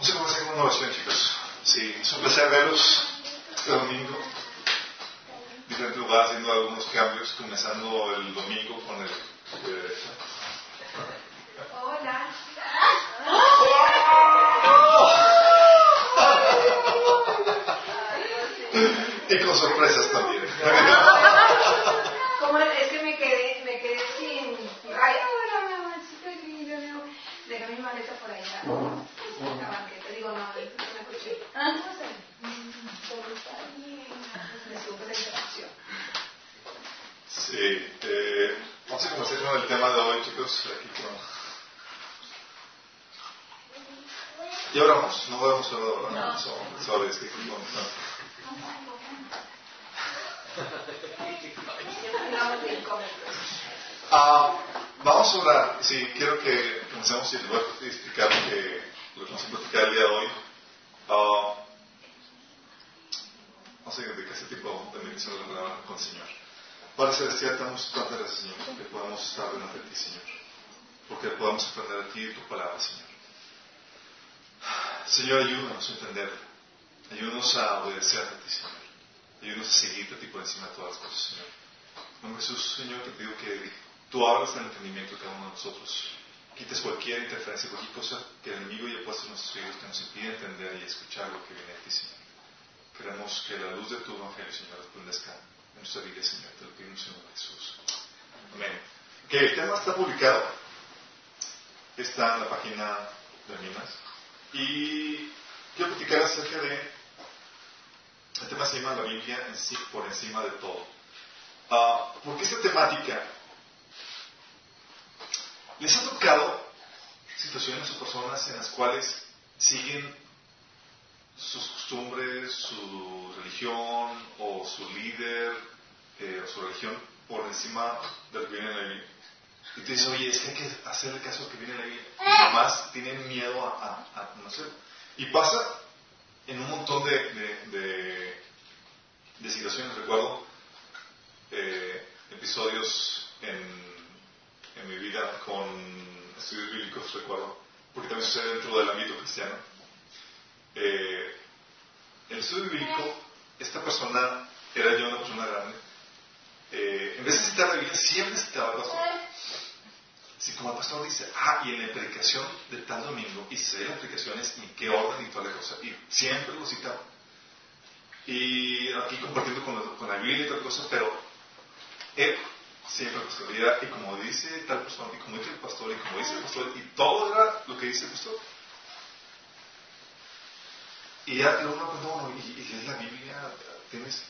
Vamos a comenzar con una oración, chicos. Sí, es un placer verlos este domingo. En diferentes lugares haciendo algunos cambios, comenzando el domingo con el. Eh, Hola. y con sorpresas también. Como es que me quedé, me quedé sin. Ay, hola, mamá, chica, Dejé mi maleta por ahí. En la banqueta. Digo, no, no me escuché. Ah, no sé. Todo está bien. Me supe la interacción. Sí, eh, vamos a comenzar con el tema de hoy, chicos. Aquí con... ¿Ya oramos? No podemos orar ahora. No. So, sorry, es que aquí con- no. Ah, vamos a orar. Sí, quiero que comencemos y les voy a explicar lo que, lo que vamos a platicar el día de hoy. Ah, vamos a dedicar este tipo de bendición de la palabra con el Señor. Padre Celestial, te damos tantas Señor, porque podamos estar delante de ti, Señor. Porque podamos aprender de ti y tu palabra, Señor. Señor, ayúdanos a entender. Ayúdanos a obedecer a ti, Señor. Ayúdanos a seguirte a ti por encima de todas las cosas, Señor. En Jesús, Señor, te pido que tú abras el entendimiento de cada uno de nosotros. Quites cualquier interferencia, cualquier cosa que el enemigo haya puesto en nuestros oídos que nos impide entender y escuchar lo que viene de ti, Señor. Queremos que la luz de tu evangelio, Señor, resplandezca nuestra vida, Señor. Te lo en nombre de Jesús. Amén. Que el tema está publicado. Está en la página de Minas. Y quiero platicar acerca de. El tema se llama la Biblia en sí, por encima de todo. Ah, porque esta temática les ha tocado situaciones o personas en las cuales siguen sus costumbres, su religión o su líder eh, o su religión por encima de lo que viene en la Biblia. Y tú dices, oye, es que hay que hacerle caso que viene en la Biblia. Y además tienen miedo a, a, a no sé. Y pasa en un montón de, de, de, de situaciones. Recuerdo eh, episodios en, en mi vida con estudios bíblicos, recuerdo, porque también sucede dentro del ámbito cristiano. Eh, el estudio bíblico, esta persona era yo una persona grande. Eh, en vez de citar la Biblia, siempre citaba al pastor. Si como el pastor dice, ah, y en la predicación de tal domingo, y sé las predicaciones, y qué orden y toda la cosa, y siempre lo citaba. Y aquí compartiendo con, la Biblia y tal cosa, pero él siempre pastoreaba, y como dice tal persona, y como dice el pastor, y como dice el pastor, y todo era lo que dice el pastor. Y ya luego uno cuenta, bueno, y, y lees la Biblia, tienes,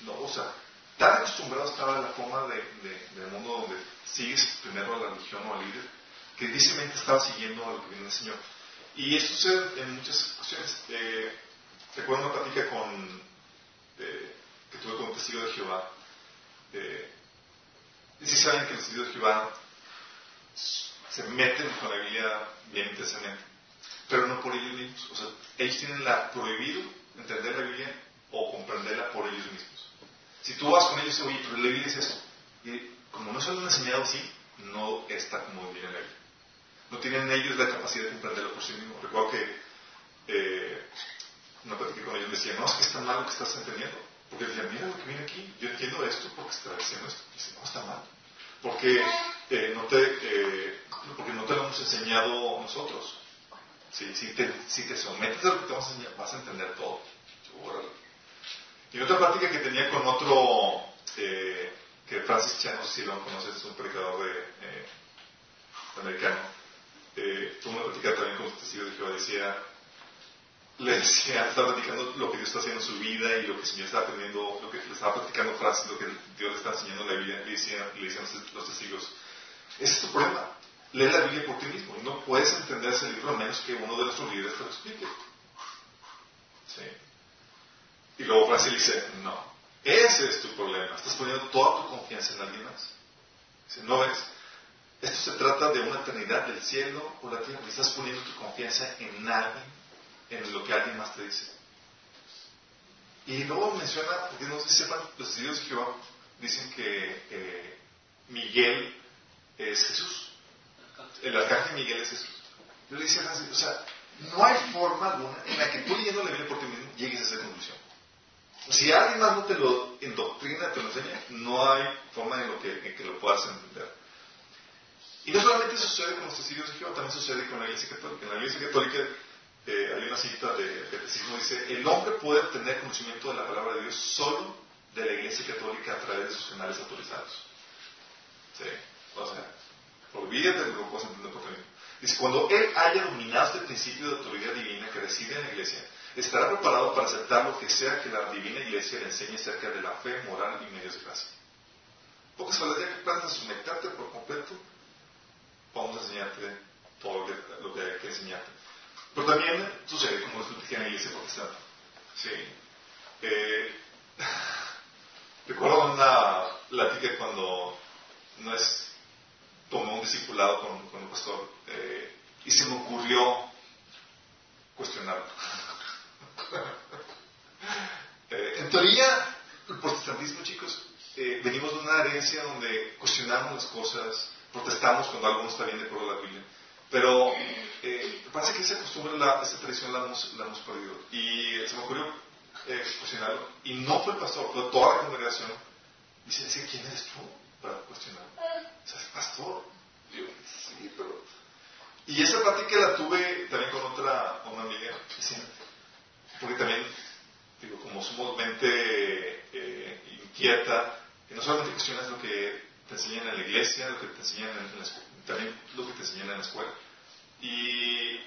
no, o sea, tan acostumbrado estaba a la forma de, de- del mundo donde sigues primero a la religión o al líder, que difícilmente estaba siguiendo a lo que viene del Señor. Y esto sucede en muchas ocasiones. Eh, recuerdo una plática con, eh, que tuve con un testigo de Jehová. Eh, y si saben que los testigos de Jehová se meten con la Biblia bien intensamente, pero no por ellos mismos. O sea, ellos tienen la prohibido entender la Biblia o comprenderla por ellos mismos. Si tú vas con ellos y oye, pero la Biblia es eso. Y como no se lo han enseñado así, no está como viene la Biblia. No tienen ellos la capacidad de comprenderlo por sí mismos. Recuerdo que eh, una plática con ellos decía, no, es que está mal lo que estás entendiendo. Porque decían, mira lo que viene aquí, yo entiendo esto porque está diciendo esto. Y dice, no, está mal. Porque, eh, no te, eh, porque no te lo hemos enseñado nosotros. Sí, si, te, si te sometes a lo que te vamos a enseñar, vas a entender todo. Órale. Y otra práctica que tenía con otro, eh, que Francis Chan, no sé si lo conoces, es un predicador de, eh, americano, eh, tuvo una plática también con un testigo de Jehová, decía, le decía, estaba platicando lo que Dios está haciendo en su vida y lo que el Señor está aprendiendo, lo que le estaba platicando Francis, lo que Dios le está enseñando en la Biblia, le decían, le decían los testigos, ese es tu problema, lee la Biblia por ti mismo, y no puedes entender ese libro a menos que uno de nuestros líderes te lo explique. Y luego Francis dice, no, ese es tu problema, estás poniendo toda tu confianza en alguien más. Dice, no ves, esto se trata de una eternidad del cielo o la tierra, estás poniendo tu confianza en alguien, en lo que alguien más te dice. Y luego menciona, porque no sé si sepan, los de Jehová dicen que eh, Miguel es Jesús. El arcángel Miguel es Jesús. Yo le decía a o sea, no hay forma alguna en la que tú leyendo la Biblia por ti mismo llegues a esa conclusión. Si alguien más no te lo doctrina, te lo enseña, no hay forma en, lo que, en que lo puedas entender. Y no solamente sucede con los testigos de Jehová, también sucede con la Iglesia Católica. En la Iglesia Católica eh, hay una cita de catecismo dice, el hombre puede obtener conocimiento de la palabra de Dios solo de la Iglesia Católica a través de sus canales autorizados. ¿Sí? O sea, olvídate de lo que puedes entender por ti. Dice, cuando él haya dominado este principio de autoridad divina que reside en la Iglesia, estará preparado para aceptar lo que sea que la divina Iglesia le enseñe acerca de la fe, moral y medios de gracia. Pocas palabras, ya que aprendas a someterte por completo, vamos a enseñarte todo lo que hay que enseñarte. Pero también sucede como les platiqué en la iglesia protestante. Sí. Eh, recuerdo una plática cuando no es, tomé un discipulado con, con un pastor eh, y se me ocurrió cuestionarlo. eh, en teoría, el protestantismo, chicos, eh, venimos de una herencia donde cuestionamos las cosas, protestamos cuando algo no está bien de acuerdo a la Biblia. Pero eh, parece que esa costumbre, la, esa tradición la hemos, perdido. Y se me ocurrió cuestionarlo. Y no fue el pastor, fue toda la congregación. Dice, ¿quién eres tú para cuestionar? O sea, es pastor. Yo, sí, pero... Y esa plática la tuve también con otra, una amiga, porque también, digo, como somos mente eh, inquieta, no solamente cuestionas lo que te enseñan en la iglesia, lo que te enseñan en la también lo que te enseñan en la escuela. Y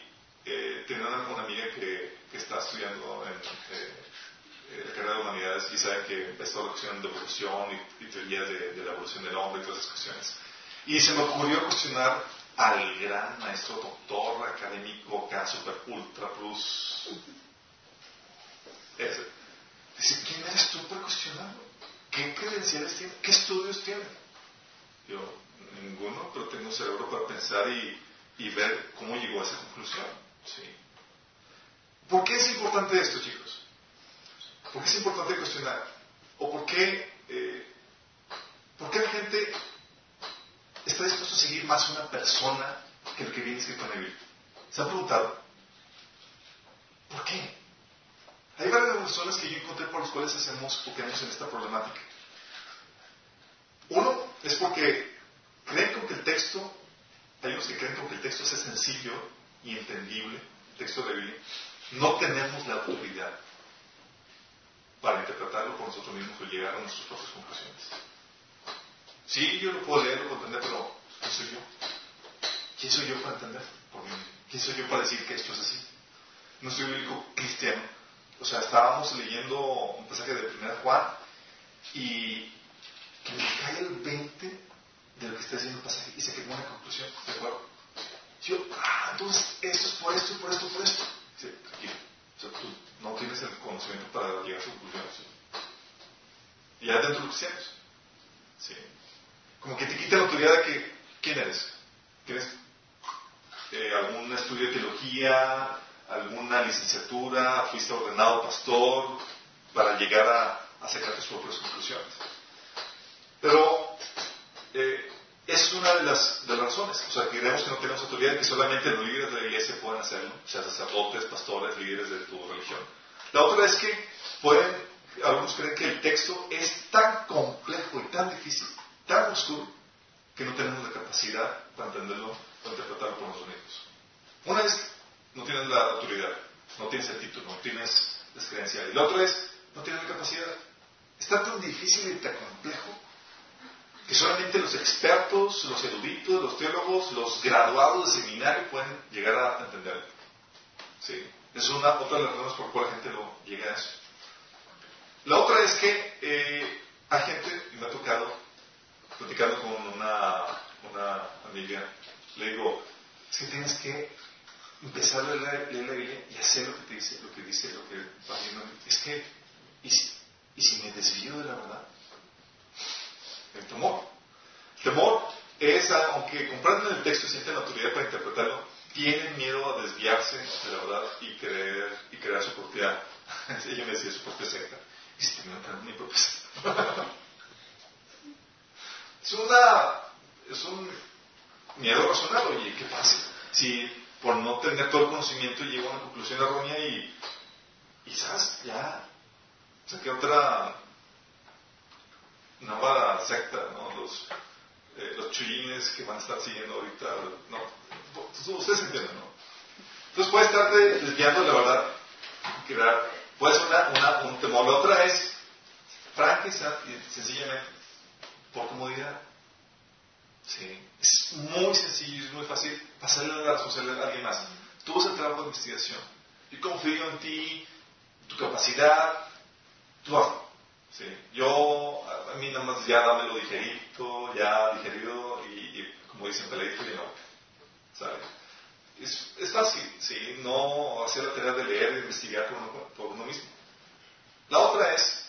eh, tenía una, amiga que, está estudiando en eh, la carrera de humanidades y sabe que es toda la cuestión de evolución y, y teorías de, la evolución del hombre y todas esas cuestiones. Y se me ocurrió cuestionar al gran maestro doctor académico acá, super ultra plus. Dice, ¿quién eres tú para cuestionarlo? ¿Qué credenciales tiene? ¿Qué estudios tiene? Yo, ninguno, pero tengo un cerebro para pensar y, y ver cómo llegó a esa conclusión. ¿sí? ¿Por qué es importante esto, chicos? ¿Por qué es importante cuestionar? ¿O por qué, eh, por qué la gente está dispuesta a seguir más una persona que el que viene escrito en la Biblia? ¿Se han preguntado? ¿Por qué? Hay varias razones que yo encontré por las cuales hacemos o quedamos en esta problemática. Uno es porque creen con que el texto, hay unos que creen con que el texto es sencillo y entendible, el texto de la Biblia, no tenemos la autoridad para interpretarlo por nosotros mismos o llegar a nuestras propias conclusiones. Sí, yo lo puedo leer, lo puedo entender, pero ¿quién soy yo? ¿Quién soy yo para entender? ¿Quién soy yo para decir que esto es así? No soy único cristiano. O sea, estábamos leyendo un pasaje de 1 Juan y que me cae el 20 de lo que está diciendo el pasaje y se quedó una conclusión, ¿de acuerdo? Yo, ah, entonces esto es por esto, por esto, por esto. Sí, tranquilo. O sea, tú no tienes el conocimiento para llegar a su conclusión. ¿sí? Y ya dentro de los cristianos. Sí. Como que te quita la autoridad de que, ¿quién eres? ¿Tienes eh, algún estudio de teología, alguna licenciatura, fuiste ordenado pastor para llegar a, sacar tus propias conclusiones? Pero eh, es una de las, razones. O sea, creemos que no tenemos autoridad y que solamente los líderes de la iglesia pueden hacerlo, o sea, sacerdotes, pastores, líderes de tu religión. La otra es que pueden, algunos creen que el texto es tan complejo y tan difícil, tan oscuro, que no tenemos la capacidad para entenderlo o interpretarlo por nosotros mismos. Una es, no tienes la autoridad, no tienes el título, no tienes las credenciales. Y la otra es, no tienes la capacidad. Está tan difícil y tan complejo que solamente los expertos, los eruditos, los teólogos, los graduados de seminario pueden llegar a entender. ¿Sí? Es una, otra de las razones por cuales la gente no llega a eso. La otra es que eh, hay gente, y me ha tocado, platicando con una, una amiga, le digo, es que tienes que empezar a leer, la Biblia y hacer lo que te dice, lo que dice, lo que va viendo. Es que, ¿y si, ¿y si me desvío de la verdad? El temor. El temor es, aunque comprenden el texto y sienten la autoridad para interpretarlo, tienen miedo a desviarse de la verdad y creer y crear su propia, ella me decía su propia secta. Y si terminan creando mi propia secta. es una, es un miedo razonable. Oye, ¿qué pasa? Si por no tener todo el conocimiento llego a una conclusión errónea y, ¿sabes? Ya saqué otra nueva secta, ¿no? Los, eh, los chuyines que van a estar siguiendo ahorita, no, ustedes entienden, ¿no? Entonces puede estar desviando la verdad, crear, puede ser una, un temor. La otra es, franca y sencillamente, por comodidad. Sí. Es muy sencillo, es muy fácil pasarle la responsabilidad a alguien más. Tú vas el trabajo de investigación. Yo confío en ti, tu capacidad, tú hazlo. Sí. Yo, a mí nada más ya dame lo digerito, ya digerido y, como dicen, peladito y no. ¿Sabes? Es, es, fácil, ¿sí? No hacer la tarea de leer e investigar por uno, por uno mismo. La otra es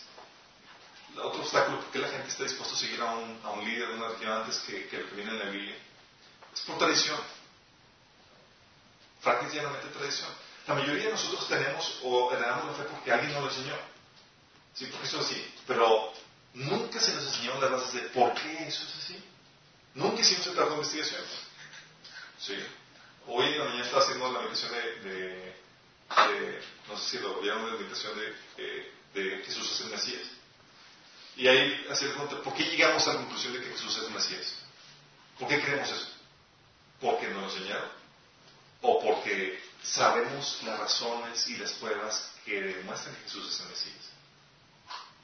otro obstáculo por qué la gente está dispuesta a seguir a un, a un líder, a una religión antes que, que, el que viene en la Biblia, es por tradición. Francamente tradición. La mayoría de nosotros tenemos o heredamos la fe porque alguien nos lo enseñó. Sí, porque eso es así. Pero nunca se nos enseñó las bases de por qué eso es así. Nunca hicimos el trabajo de investigación. Sí. Hoy en mañana estaba haciendo la meditación de, de, no sé si lo vieron, la meditación de, eh, de Jesús es el Mesías. Y ahí hacer pregunta, ¿por qué llegamos a la conclusión de que Jesús es Mesías? ¿Por qué creemos eso? ¿Porque nos lo enseñaron? ¿O porque sabemos las razones y las pruebas que demuestran que Jesús es el Mesías?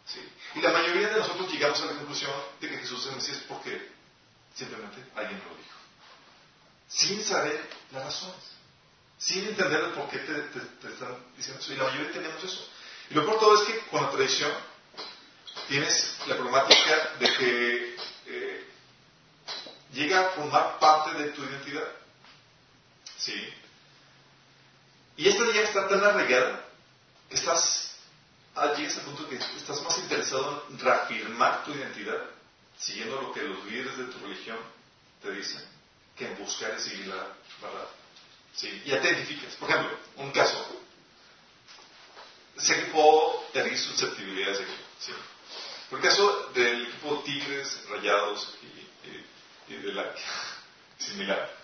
¿Sí? Y la mayoría de nosotros llegamos a la conclusión de que Jesús es Mesías porque simplemente alguien lo dijo. Sin saber las razones. Sin entender el por qué te, están diciendo eso. Y la mayoría tenemos eso. Y lo peor todo es que con la tradición tienes la problemática de que eh, llega a formar parte de tu identidad. ¿Sí? Y esta llega a estar tan arraigada que estás, ah, llegas al punto que estás más interesado en reafirmar tu identidad, siguiendo lo que los líderes de tu religión te dicen, que en buscar y seguir la verdad. ¿Sí? Ya te identificas. Por ejemplo, un caso. Sé que puedo tener susceptibilidades aquí. ¿sí? Por el caso del equipo Tigres, Rayados y, de la similar.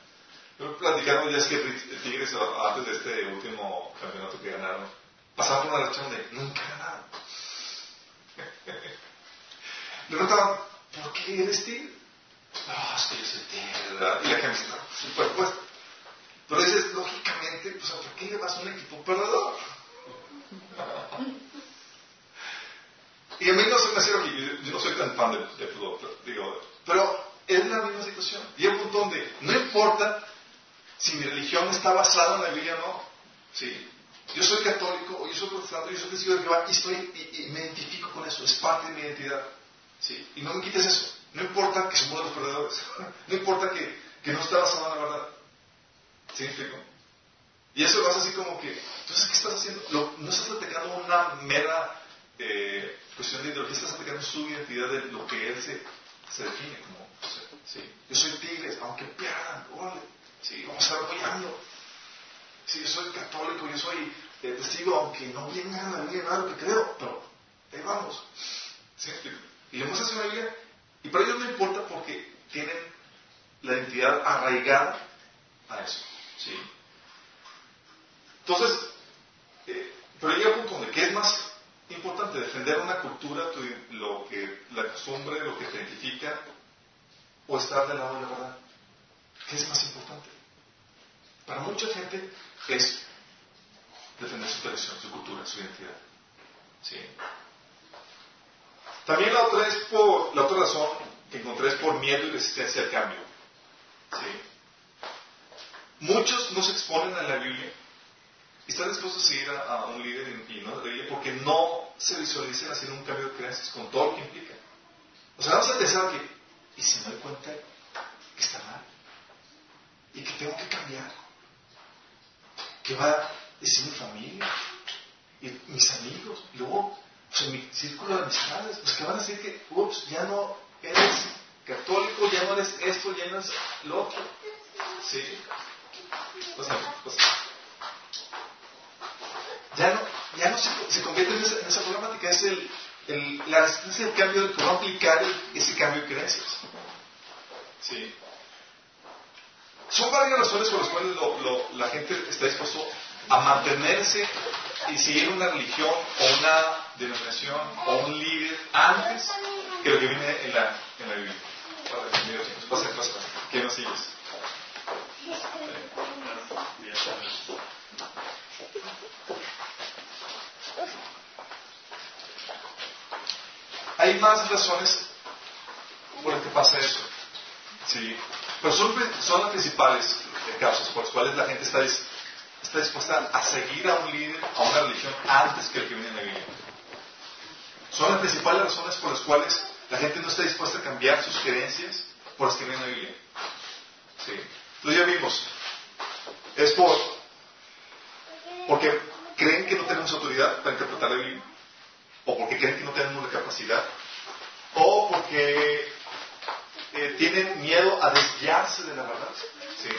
Pero platicaron ya es que Tigres, antes de este último campeonato que ganaron, pasaron una relación de nunca ganaron. Le preguntaban, ¿por qué eres Tigre? No, es que yo soy Tigre, ¿verdad? Y la camiseta superpuesta. Pero dices, lógicamente, pues, ¿por qué le vas a un equipo perdedor? Y a mí no se me hace yo, no soy tan fan de, fútbol, pero, digo, pero es la misma situación. Y un punto donde no importa si mi religión está basada en la Biblia o no. ¿sí? Yo soy católico, o yo soy protestante, yo soy testigo de Jehová y, estoy, y, me identifico con eso, es parte de mi identidad. ¿sí? Y no me quites eso. No importa que somos los perdedores, no importa que, que no está basado en la verdad. ¿Sí me explico? Y eso lo hace así como que, entonces, ¿qué estás haciendo? no estás atacando una mera eh, cuestión de ideología, estás aplicando su identidad de lo que él se, se define como. ¿sí? Yo soy tigre, aunque pierdan, ¿sí? vamos a estar apoyando. Sí, yo soy católico, yo soy eh, testigo, aunque no viene nada, no viene nada lo que creo, pero ahí vamos. ¿Sí? Y le muestras una Biblia, y para ellos no importa porque tienen la identidad arraigada a eso. ¿sí? Entonces, eh, pero llega un punto donde, ¿qué es más importante defender una cultura, lo que, la costumbre, lo que te identifica, o estar del lado de la verdad. ¿Qué es más importante? Para mucha gente es defender su tradición, su cultura, su identidad. ¿Sí? También la otra, es por, la otra razón que encontré es por miedo y resistencia al cambio. ¿Sí? Muchos no se exponen a la Biblia y están dispuestos a seguir a, un líder y, no porque no se visualizan haciendo un cambio de creencias con todo lo que implica. O sea, vamos a pensar que, ¿y si me doy cuenta que está mal? Y que tengo que cambiar. ¿Qué va a decir mi familia? Y mis amigos. Y luego, pues en mi círculo de amistades, pues que van a decir que, ups, ya no eres católico, ya no eres esto, ya no eres lo otro. ¿Sí? Pues, pues, ya no, no se, convierte en esa, problemática, es el, la resistencia del cambio de cómo aplicar ese cambio de creencias. ¿Sí? Son varias razones por las cuales la gente está dispuesto a mantenerse y seguir una religión o una denominación o un líder antes que lo que viene en la, en la Biblia. Pasa, pasa, ¿Qué nos sigues? Hay más razones por las que pasa eso. Sí. Pero son, son las principales causas por las cuales la gente está, está dispuesta a seguir a un líder, a una religión, antes que el que viene en la Biblia. Son las principales razones por las cuales la gente no está dispuesta a cambiar sus creencias por las que viene en la Biblia. Sí. Lo ya vimos. Es por porque creen que no tenemos autoridad para interpretar la Biblia, o porque creen que no tenemos la capacidad, o porque eh, tienen miedo a desviarse de la verdad, ¿sí?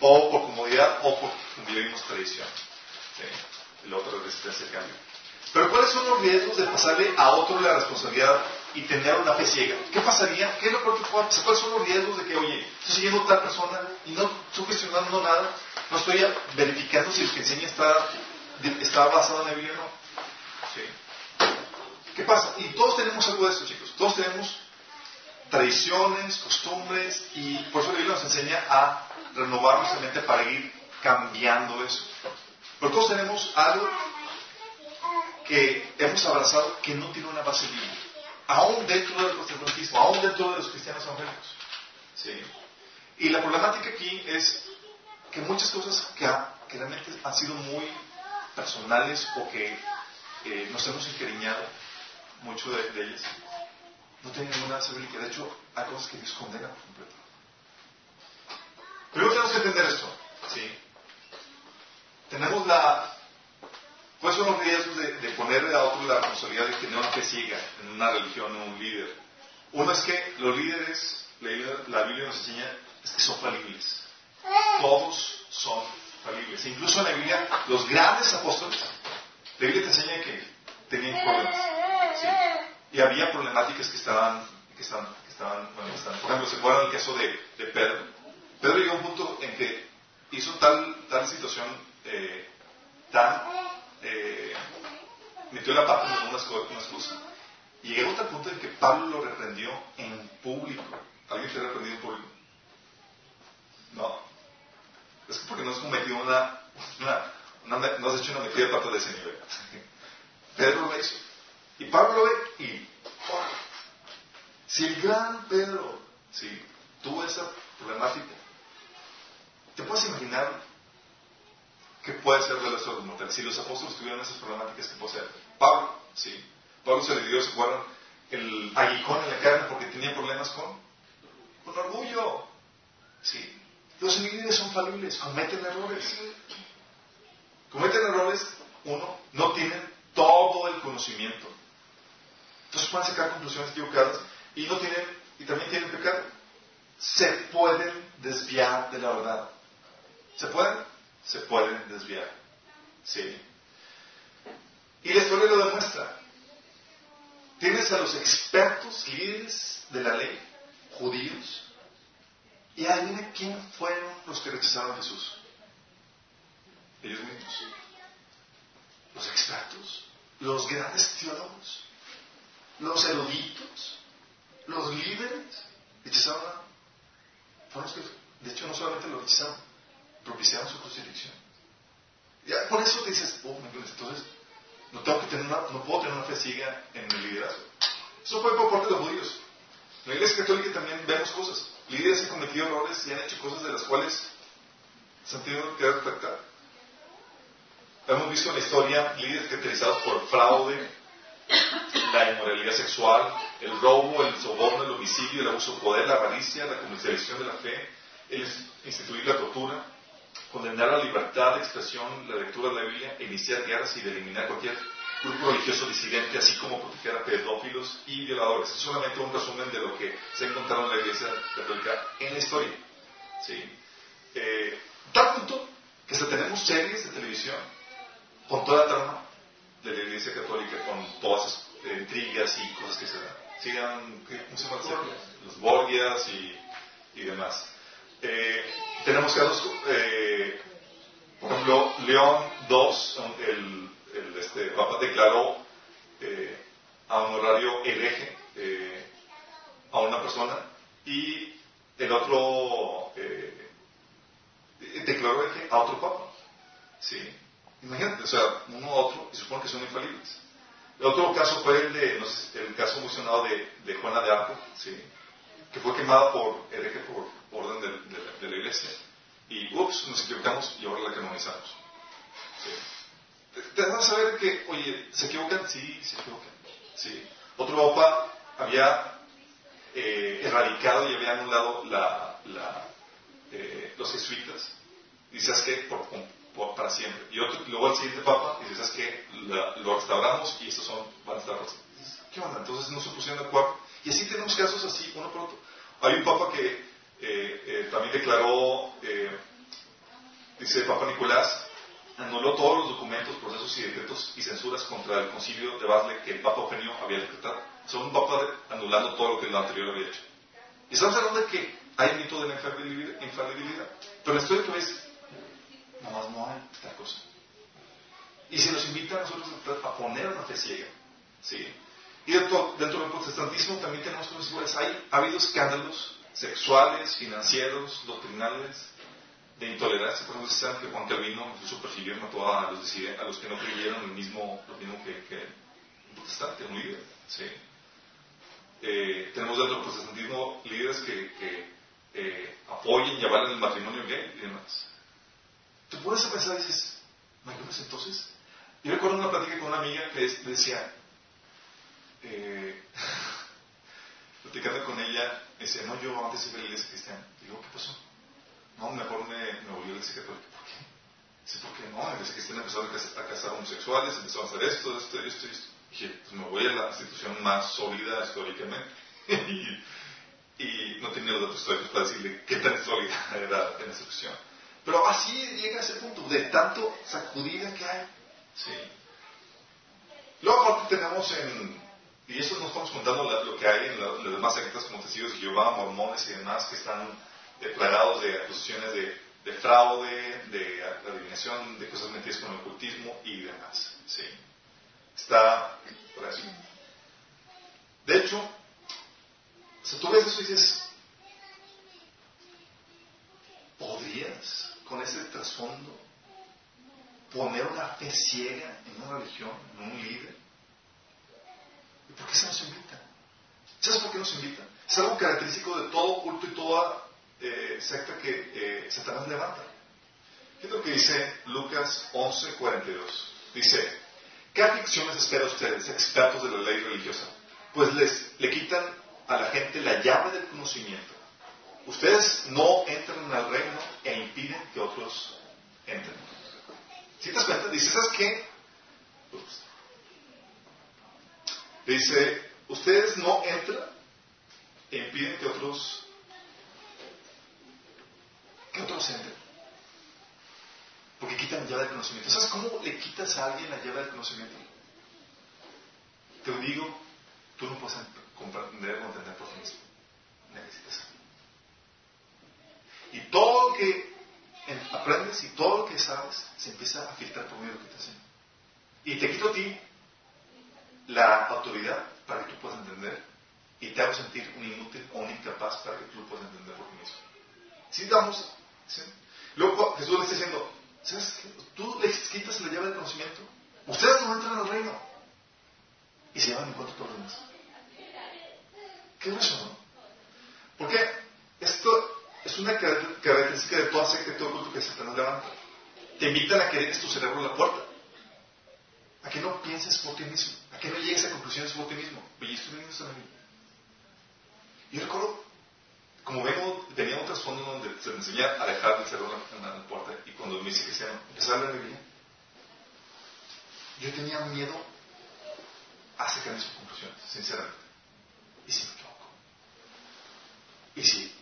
o por comodidad, o por, vivimos tradición. ¿sí? El otro es resistencia al cambio. Pero ¿cuáles son los riesgos de pasarle a otro la responsabilidad y tener una fe ciega? ¿Qué pasaría? ¿Qué es lo que puede? ¿Cuáles son los riesgos de que, oye, estoy siguiendo a tal persona y no estoy cuestionando nada? No estoy verificando si lo que enseña está, está basado en la Biblia o no. ¿Sí? ¿Qué pasa? Y todos tenemos algo de eso, chicos. Todos tenemos tradiciones, costumbres, y por eso la Biblia nos enseña a renovar nuestra mente para ir cambiando eso. Pero todos tenemos algo que hemos abrazado que no tiene una base bíblica, aún dentro del protestantismo, aún dentro de los cristianos evangélicos. ¿Sí? Y la problemática aquí es que muchas cosas que, realmente han sido muy personales o que eh, nos hemos encariñado mucho de, ellas, no tienen ninguna base bíblica. De hecho, hay cosas que Dios condena por completo. Primero tenemos que entender esto. ¿sí? Tenemos la ¿Cuáles son los riesgos de, ponerle a otro la responsabilidad de tener una fe ciega en una religión o un líder? Uno es que los líderes, la Biblia nos enseña, es que son falibles. Todos son falibles. Incluso en la Biblia, los grandes apóstoles, la Biblia te enseña que tenían problemas. Y había problemáticas que estaban, que estaban, que estaban manifestando. Por ejemplo, ¿se acuerdan el caso de, Pedro? Pedro llegó a un punto en que hizo tal, tal situación eh, tan eh, metió la pata en unas, unas cosas. Y llegó hasta el punto en que Pablo lo reprendió en público. ¿Alguien te ha reprendido en público? No. Es que porque no has cometido una, una, no has hecho una metida de pata de ese. Pedro lo hizo. Y Pablo lo ve y si el gran Pedro si tuvo esa problemática, ¿te puedes imaginar ¿Qué puede ser de los mortales? Si los apóstoles tuvieran esas problemáticas, ¿qué puede ser? Pablo, ¿sí? Pablo se le dio, se fueron el aguijón en la carne porque tenía problemas con, con orgullo. ¿Sí? Los líderes son falibles, cometen errores. Cometen errores, uno, no tienen todo el conocimiento. Pueden sacar conclusiones equivocadas y no tienen, y también tienen pecado. Se pueden desviar de la verdad. ¿Se pueden? se pueden desviar. ¿Sí? Y la historia lo demuestra. Tienes a los expertos líderes de la ley, judíos, y adivina quién fueron los que rechazaron Jesús. Ellos mismos. Los expertos, los grandes teólogos, los eruditos, los líderes, rechazaron de hecho, no solamente lo rechazaron, propiciaron su crucifixión. Ya por eso dices, oh, entonces no, tengo que tener una, no puedo tener una fe ciega en mi liderazgo. Eso fue por parte de los judíos. En la iglesia católica también vemos cosas. Líderes han cometido errores y han hecho cosas de las cuales se han tenido que respectar. Hemos visto en la historia líderes caracterizados por fraude, la inmoralidad sexual, el robo, el soborno, el homicidio, el abuso de poder, la avaricia, la comercialización de la fe, el instituir la tortura, condenar la libertad de expresión, la lectura de la Biblia, iniciar guerras y eliminar cualquier grupo religioso disidente, así como proteger a pedófilos y violadores. Es solamente un resumen de lo que se ha encontrado en la Iglesia Católica en la historia. ¿Sí? Eh, tal punto que hasta tenemos series de televisión con toda la trama de la Iglesia Católica, con todas esas intrigas y cosas que se dan. Sigan, ¿cómo? Los Borgias y, y demás. Eh, tenemos casos, eh, por ejemplo, León II, el, este, Papa declaró eh, a un horario hereje a una persona y el otro declaró hereje a otro Papa. ¿Sí? Imagínate, o sea, uno a otro y supone que son infalibles. El otro caso fue el de, el caso mencionado de, de Juana de Arco, ¿sí? que fue quemada por hereje por orden de, la, iglesia. Y, ups, nos equivocamos y ahora la canonizamos. ¿Sí? Te, das a saber que, oye, ¿se equivocan? Sí, se equivocan. ¿Sí? Otro papa había eh, erradicado y había anulado la, la, eh, los jesuitas. ¿sabes qué? Por, para siempre. Y otro, luego el siguiente papa dice, ¿sabes qué? lo restauramos y estos son, van a estar ¿Qué onda? Entonces no se pusieron de acuerdo. Y así tenemos casos así, uno por otro. Hay un papa que eh, eh, también declaró, eh, dice Papa Nicolás, anuló todos los documentos, procesos y decretos y censuras contra el concilio de Basle que el Papa Eugenio había decretado. Son un Papa anulando todo lo que el anterior había hecho. Y estamos hablando de que hay mito de la infalibilidad. Pero la historia que ves, nada más no hay tal cosa. Y se nos invita a nosotros a poner una fe ciega. ¿sí? Y dentro, del protestantismo también tenemos cosas iguales. Hay, ha habido escándalos sexuales, financieros, doctrinales, de intolerancia. Por ejemplo, saben que Juan Calvino incluso persiguió mató a los, a los que no creyeron el mismo, lo mismo que, que un protestante, un líder. ¿sí? Eh, tenemos dentro del protestantismo líderes que, que eh, apoyen y avalen el matrimonio gay y demás. Tú puedes pensar y dices, mayores entonces. Yo recuerdo una plática con una amiga que decía, eh, platicando con ella, decía, no, yo antes iba a la iglesia cristiana. Digo, ¿qué pasó? No, mejor me, me volví a la iglesia católica. ¿Por qué? Dice, ¿por qué no? La iglesia cristiana empezaron a casar, homosexuales, empezaron a hacer esto, esto, esto, esto. Dije, pues me voy a la institución más sólida históricamente. y, y, no tenía los datos históricos para decirle qué tan sólida era la institución. Pero así llega a ese punto, de tanto sacudida que hay. Sí. Luego aparte tenemos en, y eso nos estamos contando lo que hay en las demás sectas como testigos de Jehová, mormones y demás que están declarados de acusaciones de, fraude, de adivinación, de cosas metidas con el ocultismo y demás. ¿sí? Está por así. De hecho, si tú ves eso y dices, ¿podrías con ese trasfondo poner una fe ciega en una religión, en un líder? ¿Y por qué se nos invita? ¿Sabes por qué nos invita? Es algo característico de todo culto y toda eh, secta que eh, Satanás levanta. ¿Qué es lo que dice Lucas 11, 42? Dice, ¿qué aflicciones espera ustedes, expertos de la ley religiosa? Pues les, le quitan a la gente la llave del conocimiento. Ustedes no entran al reino e impiden que otros entren. Si te das cuenta, dice, ¿sabes qué? Dice, ustedes no entran e impiden que otros, que otros entren. Porque quitan la llave del conocimiento. ¿Sabes cómo le quitas a alguien la llave del conocimiento? Te lo digo, tú no puedes comprender o entender por ti mismo. Necesitas Y todo lo que aprendes y todo lo que sabes se empieza a filtrar por medio de lo que te hacen. Y te quito a ti la autoridad para que tú puedas entender y te hago sentir un inútil o un incapaz para que tú lo puedas entender por ti mismo. Si damos, luego Jesús le está diciendo, ¿sabes qué? Tú le quitas la llave del conocimiento. Ustedes no entran al reino. Y se llevan en cuenta todos los demás. ¿Qué es eso, no? Porque esto es una característica de toda secta y todo culto que Satanás levanta. Te invitan a que dejes tu cerebro en la puerta. A que no pienses por ti mismo. A que no llegues a conclusiones por ti mismo. Oye, esto en Y yo recuerdo, como vengo, tenía un trasfondo donde se me enseñaba a dejar el cerebro en la, puerta. Y cuando me que se empezaba a hablar de Biblia, yo tenía miedo a sacar mis conclusiones, sinceramente. Y si me equivoco. Y si.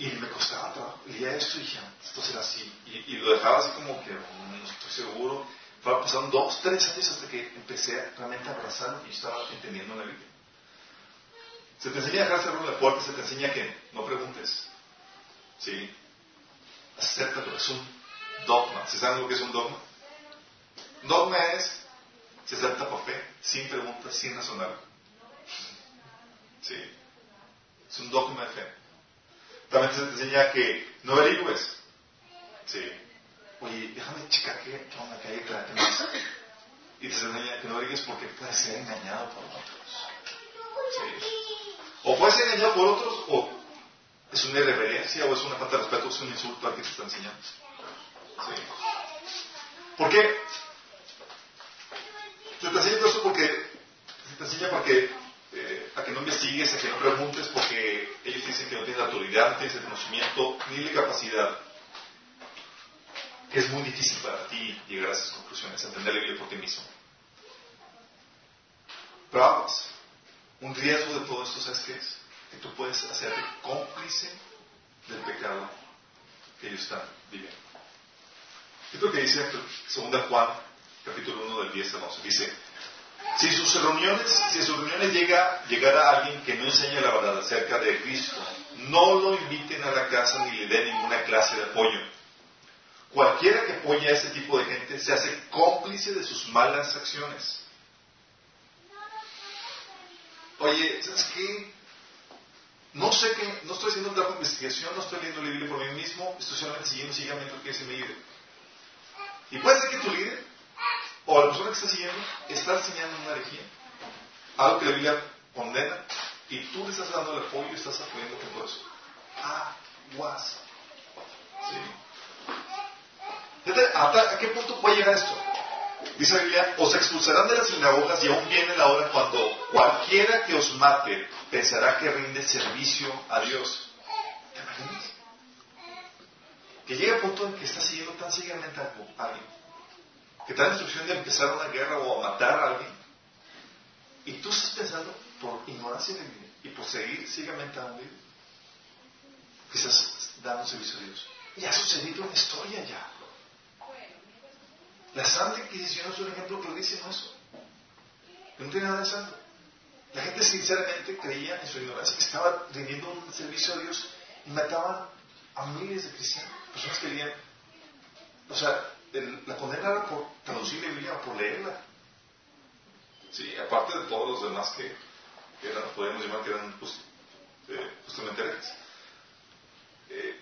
Y me costaba trabajo. Leía esto y dije, esto será así. Y, lo dejaba así como que mm, no estoy seguro pasaron dos, tres años hasta que empecé realmente a abrazar y estaba entendiendo la Biblia. Se te enseña a dejar cerrar la puerta, se te enseña que no preguntes. ¿Sí? Acéptalo, es un dogma. ¿Se saben lo que es un dogma? Dogma es, se acepta por fe, sin preguntas, sin razonar. ¿Sí? Es un dogma de fe. También se te enseña que no averigües. ¿Sí? Oye, déjame checar qué onda que hay la Y te enseña que no averigües porque puedes ser engañado por otros. ¿Sí? O puedes ser engañado por otros o es una irreverencia o es una falta de respeto, o es un insulto al que te está enseñando. ¿Sí? ¿Por qué? Se te enseña eso porque se te enseña para que, eh, a que no investigues, a que no preguntes, porque ellos dicen que no tienes la autoridad, no tienes el conocimiento ni la capacidad. Es muy difícil para ti llegar a esas conclusiones, entender la Biblia por ti mismo. Pero un riesgo de todo esto, ¿sabes qué es? Que tú puedes hacerte cómplice del pecado que ellos están viviendo. Esto que dice 2 Juan, capítulo 1 del 10 al 11. Dice, si sus reuniones, si sus reuniones llega, llegara alguien que no enseña la verdad acerca de Cristo, no lo inviten a la casa ni le den ninguna clase de apoyo. Cualquiera que apoye a ese tipo de gente se hace cómplice de sus malas acciones. Oye, ¿sabes qué? No sé qué, no estoy haciendo un trabajo de investigación, no estoy leyendo la Biblia por mí mismo, estoy solamente siguiendo ciegamente lo que dice mi líder. Y puede ser que tu líder o la persona que está siguiendo está enseñando una herejía, algo que la Biblia condena, y tú le estás dando el apoyo y estás apoyando todo eso. Aguas. ¿Sí? ¿A qué punto puede llegar esto? Dice la Biblia, os expulsarán de las sinagogas y aún viene la hora cuando cualquiera que os mate pensará que rinde servicio a Dios. ¿Te imaginas? Que llega a punto en que está siguiendo tan ciegamente a alguien, que te da la instrucción de empezar una guerra o matar a alguien, y tú estás pensando por ignorancia y por seguir ciegamente a un que dando servicio a Dios. Y ha sucedido en la historia ya. La Santa Inquisición es un ejemplo clarísimo eso. No tiene nada de santo. La gente sinceramente creía en su ignorancia estaba rindiendo un servicio a Dios y mataban a miles de cristianos personas que leían, o sea, la condena era por traducir la Biblia por leerla. Sí, aparte de todos los demás que, eran, podemos llamar que eran pues, eh, justamente herejes. Eh,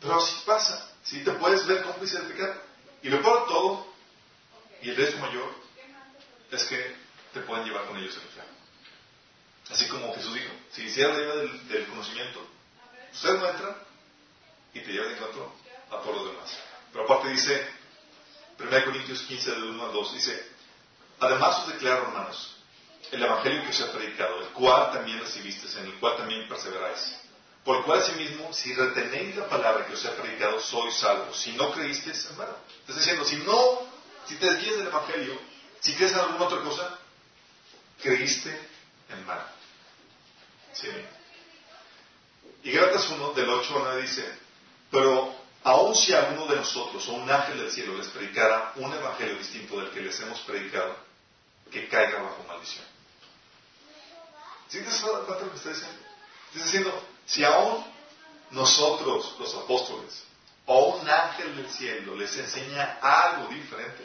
pero así pasa, si te puedes ver cómplice del pecado. Y lo peor todo, y el riesgo mayor, es que te pueden llevar con ellos al infierno. Así como Jesús dijo, si hicieran la del, del conocimiento, ustedes no entran, y te lleva de encuentro a todos los demás. Pero aparte dice, 1 Corintios 15, del 1 al 2, dice, además os declaro, hermanos, el evangelio que os he predicado, el cual también recibisteis, en el cual también perseveráis. Por el cual asimismo, si retenéis la palabra que os he predicado, sois salvos. Si no creísteis, hermano. Estás diciendo, si no, si te desvías del evangelio, si crees en alguna otra cosa, creíste en mal. ¿Sí? Y Gratas 1, del 8 al 9 dice, pero aun si alguno de nosotros o un ángel del cielo les predicara un evangelio distinto del que les hemos predicado, que caiga bajo maldición. ¿Sí te está diciendo? Está diciendo, si aún nosotros, los apóstoles, o un ángel del cielo les enseña algo diferente,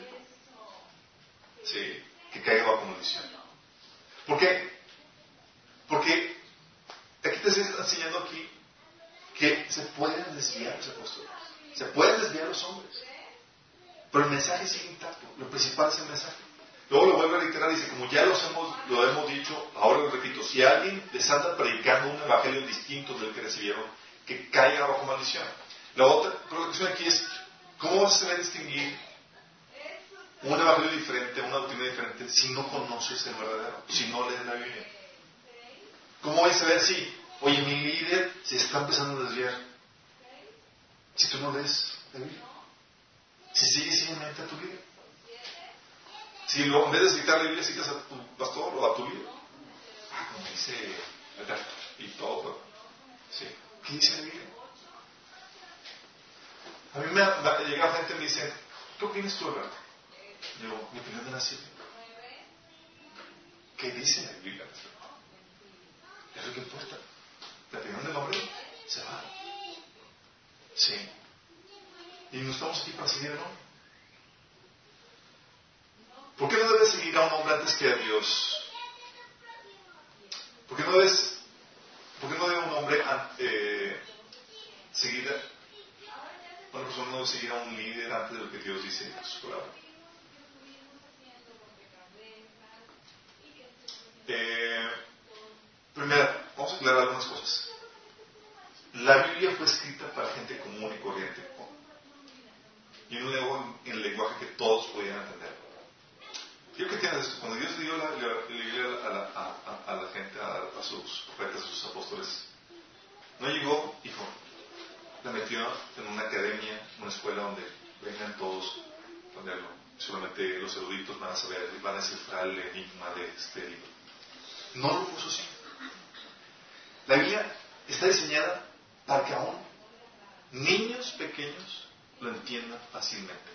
sí, que caiga bajo maldición. ¿Por qué? Porque aquí te estoy enseñando aquí que se pueden desviar los apóstoles, se pueden desviar los hombres, pero el mensaje sigue intacto, lo principal es el mensaje. Luego lo vuelve a reiterar y dice, como ya los hemos, lo hemos dicho, ahora lo repito, si alguien les anda predicando un evangelio distinto del que recibieron, que caiga bajo maldición. La otra preocupación aquí es, ¿cómo se va a distinguir un evangelio diferente, una doctrina diferente, si no conoces el verdadero, si no lees la Biblia? ¿Cómo vas a ver si Oye, mi líder se está empezando a desviar. Si tú no lees la Biblia. Si sigues simplemente a tu líder. Si lo, en vez de citar la Biblia citas a tu pastor o a tu líder. Ah, como dice y todo. Sí. ¿Qué dice la Biblia? A mí me, llega gente y me dice, ¿qué opinas tú, Alberto? Yo, mi opinión de la Biblia. ¿Qué dice la Biblia? Es lo que importa la opinión del hombre se va. Sí. Y no estamos aquí para seguir, ¿no? ¿Por qué no debes seguir a un hombre antes que a Dios? ¿Por qué no debes, por qué no debe un hombre eh, seguir a una persona no seguir a un líder antes de lo que Dios dice en su palabra? Eh, primero, vamos a aclarar algunas cosas. La Biblia fue escrita para gente común y corriente y un en lenguaje que todos podían entender. Yo que entiendes esto, cuando Dios dio la, Biblia a, la gente, a, sus profetas, a sus apóstoles, no llegó, hijo, la metió en una academia, una escuela donde vengan todos ponerlo. Solamente los eruditos van a saber, van a descifrar el enigma de este libro. No lo puso así. La Biblia está diseñada para que aún niños pequeños lo entiendan fácilmente.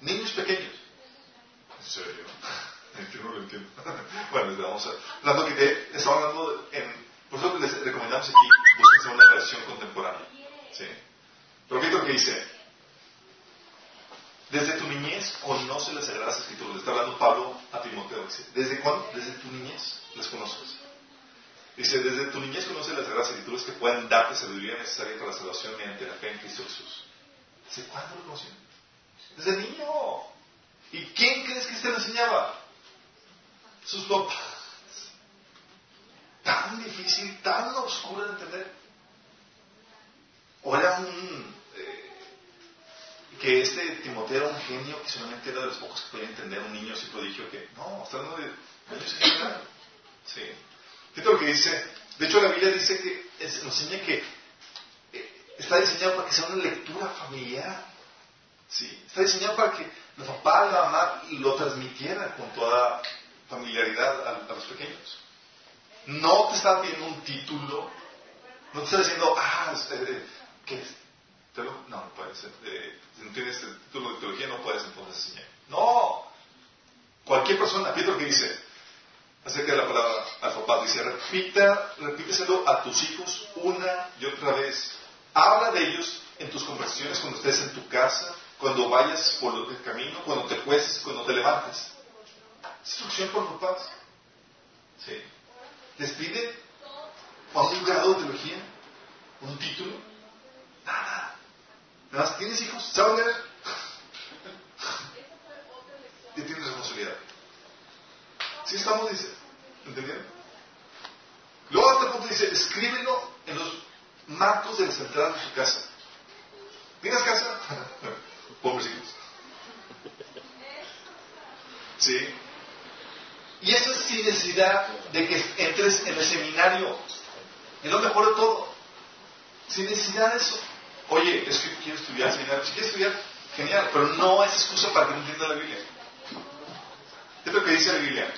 Niños pequeños. ¿En serio? Yo no lo entiendo. bueno, vamos a... Hablando que estamos hablando en... Por eso les recomendamos aquí busquen una versión contemporánea. ¿Sí? Pero fíjate lo que dice. Desde tu niñez conoce las Sagradas Escrituras. Le está hablando Pablo a Timoteo. ¿desde cuándo? Desde tu niñez las conoces. Dice, desde tu niñez conoces las Sagradas Escrituras que pueden darte sabiduría necesaria para la salvación mediante la fe en Cristo Jesús. ¿Desde cuándo lo conoció? Desde niño. ¿Y quién crees que se lo enseñaba? Sus papás. Tan difícil, tan oscuro de entender. O era un que este Timoteo era un genio que solamente era de los pocos que podía entender un niño así prodigio que no, está hablando de. Sí. Fíjate lo que dice. De hecho, la Biblia dice que nos enseña que eh, está diseñado para que sea una lectura familiar. Sí. Está diseñado para que los papás, la mamá lo transmitieran con toda familiaridad a, los pequeños. No te está pidiendo un título. No te está diciendo, ah, eh, ¿qué es? No, no puedes. Eh, si no tienes el título de teología, no puedes entonces enseñar. No. Cualquier persona, fíjate lo que dice acerca de la palabra alfapaz. Dice, repita, repíteselo a tus hijos una y otra vez. Habla de ellos en tus conversaciones cuando estés en tu casa, cuando vayas por el camino, cuando te cuestes, cuando te levantes. Instrucción por papás. Sí. ¿Les pide a un grado de teología? ¿Un título? Nada. Además, ¿tienes hijos? ¿Sabes leer? y tienes responsabilidad. ¿Sí estamos dice, entendiendo? Luego a este punto dice, escríbelo en los marcos de las entradas de su casa. ¿Tienes casa? Pobres hijos. ¿Sí? Y eso es sin necesidad de que entres en el seminario. Es lo mejor de todo. Sin necesidad de eso. Oye, es que quiero estudiar seminario. Si quieres estudiar, genial, pero no es excusa para que no entienda la Biblia. Es lo que dice la Biblia.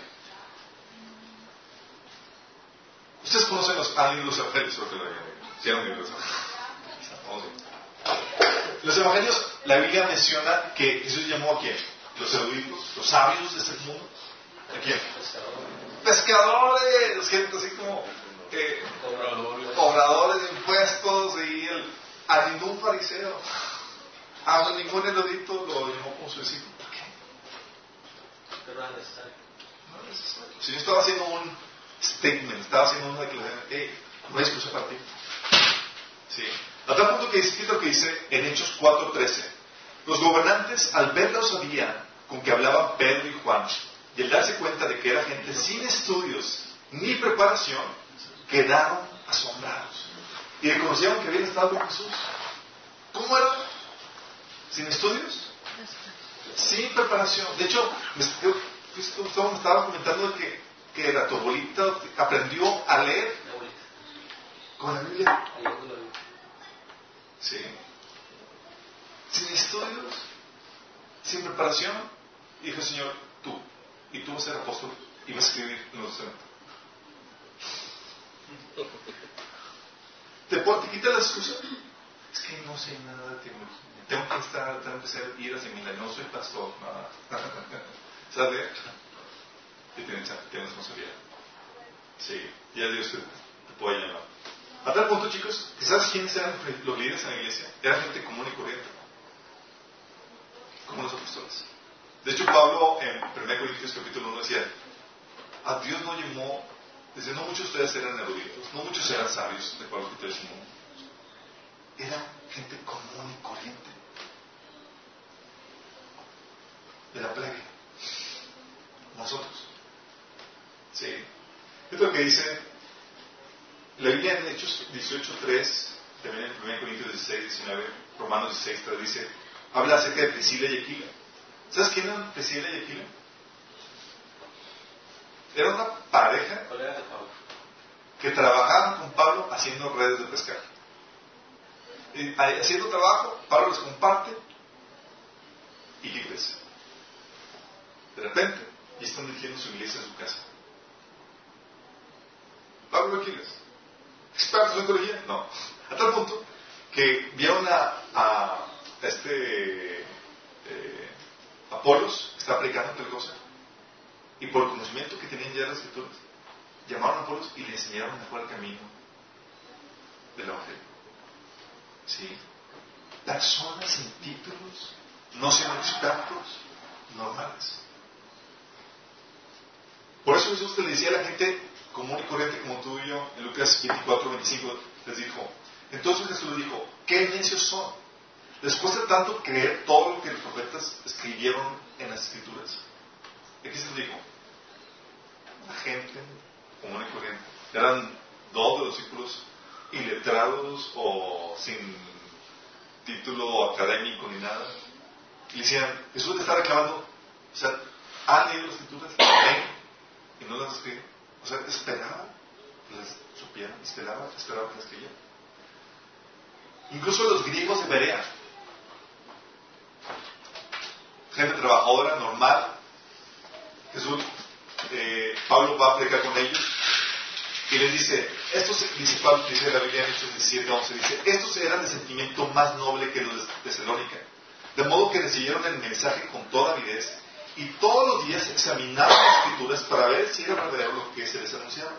Ustedes conocen los, los evangelios, que. Los evangelios, la Biblia menciona que Jesús llamó a quién? Los eruditos, los sabios de este mundo. ¿A quién? Pescadores, gente así como eh, cobradores de impuestos y el a ningún fariseo, a ningún erudito lo llamó como su discípulo. ¿Por qué? Pero no es necesario. No es necesario. Si yo estaba haciendo un statement, estaba haciendo una declaración, hey, no hay excusa para ti. Sí. A tal punto que dice, lo que dice en Hechos 4.13. Los gobernantes, al ver la osadía con que hablaban Pedro y Juan, y al darse cuenta de que era gente sin estudios ni preparación, quedaron asombrados y reconocieron que habían estado con Jesús. ¿Cómo era? ¿Sin estudios? Sin preparación. De hecho, me, estaba comentando que, que la tu abuelita aprendió a leer con la Biblia. Sí. Sin estudios, sin preparación. Y dijo, Señor, tú, y tú vas a ser apóstol y vas a escribir en los ¿Te, te quita la excusa? Es que no sé nada de teología. Tengo que estar, tengo que ser, ir a seminario. No soy pastor, nada. ¿Sabes? Tienes responsabilidad. Sí, ya Dios te, puede llamar. A tal punto, chicos, que ¿sabes quiénes eran los líderes en la iglesia? Era gente común y corriente. Como los apóstoles. De hecho, Pablo en 1 Corintios capítulo 1 decía, a Dios no llamó, dice, no muchos de ustedes eran eruditos, no muchos eran sabios, de acuerdo que ustedes mundo. Era gente común y corriente. De la. Nosotros. ¿Sí? Es lo que dice la Biblia en Hechos 18.3, también en 1 Corintios 16, 19, Romanos 16, 3 dice, habla acerca de Priscila y Aquila. ¿Sabes quién eran Priscila y Aquila? Era una pareja que trabajaban con Pablo haciendo redes de pescar. Y haciendo trabajo, Pablo les comparte y ¿qué De repente, y están dirigiendo su iglesia en su casa. Pablo Aquiles, expertos en teología, no. A tal punto que vieron a, este eh, Apolos, está aplicando tal cosa, y por el conocimiento que tenían ya las escrituras, llamaron a Apolos y le enseñaron mejor el camino del Evangelio. ¿Sí? Personas sin títulos, no sean expertos, normales. Por eso Jesús le decía a la gente común y corriente como tú y yo, en Lucas 24, 25, les dijo, entonces Jesús dijo, ¿qué necios son? Les cuesta tanto creer todo lo que los profetas escribieron en las escrituras. ¿Y qué se dijo? La gente común y corriente. Eran dos de los discípulos iletrados o sin título académico ni nada. Y decían, Jesús le está reclamando, o sea, ¿han leído las escrituras? ¿Leen? Y no las escriben. O sea, esperaba que las supieran, esperaba, esperaba que las escribieran. Incluso los griegos de Berea, gente trabajadora, normal. Jesús, eh, Pablo va a predicar con ellos y les dice, estos, dice Pablo, dice la Biblia en Hechos 17, 11, dice, estos eran de sentimiento más noble que los de Tesalónica, de modo que recibieron el mensaje con toda avidez y todos los días examinaban las escrituras para ver si era verdadero lo que se les anunciaba.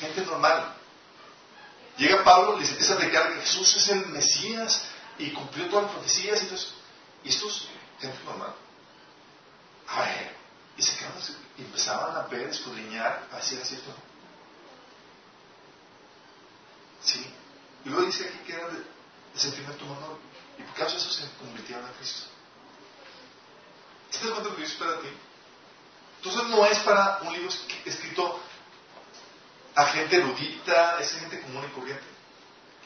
Gente normal, Llega Pablo, les empieza a declarar que Jesús es el Mesías y cumplió todas las profecías y todo. Y estos, gente normal. A ver, y se quedaron empezaban a ver, escudriñar, a decir cierto. Sí. Y luego dice aquí que eran de, sentimiento menor. Y por causa de eso se convirtieron a Cristo. ¿Te das cuenta que Dios espera a ti? Entonces no es para un libro escrito a gente erudita, es gente común y corriente.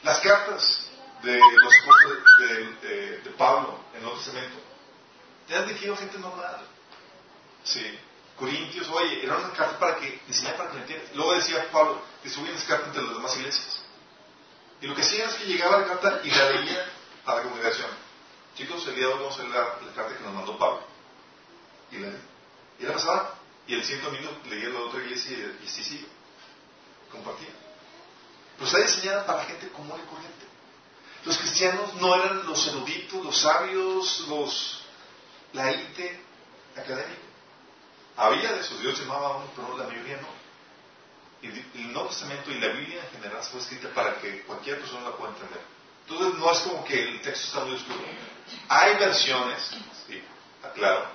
Las cartas de los de, de, Pablo en el Nuevo Testamento te han dirigido gente normal. Sí. Corintios, oye, era una carta para que, diseñar para que me entiendas. Luego decía Pablo, distribuyen esa carta entre las demás iglesias. Y lo que hacían es que llegaba la carta y la leía a la congregación. Chicos, el día de hoy vamos a leer la, carta que nos mandó Pablo. Y la, y la pasaba, y el siguiente domingo leía la otra iglesia y, y sí, sí compartía. Pues está diseñada para gente común y corriente. Los cristianos no eran los eruditos, los sabios, los la élite académica. Había de esos, Dios llamaba a uno, pero la mayoría no. Y el Nuevo Testamento y la Biblia en general fue escrita para que cualquier persona la pueda entender. Entonces no es como que el texto está muy oscuro. Hay versiones, sí, aclaro,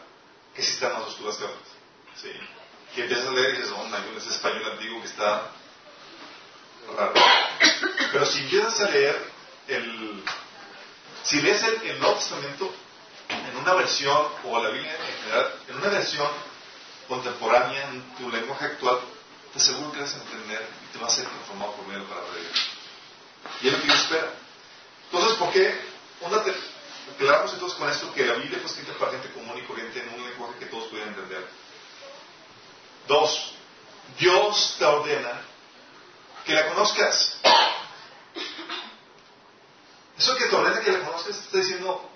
que sí están más oscuras que otras. Sí. Que empiezas a leer y dices, oh, no, es español antiguo que está pero si empiezas a leer el. Si lees el, Nuevo Testamento en una versión, o la Biblia en general, en una versión contemporánea, en tu lenguaje actual, te aseguro que vas a entender y te vas a ser transformado por medio de la palabra de Dios. Y es lo que Dios espera. Entonces, ¿por qué? Una aclaramos entonces con esto que la Biblia fue escrita para gente común y corriente en un lenguaje que todos pudieran entender. Dos, Dios te ordena que la conozcas. Eso que te ordena que la conozcas te está diciendo,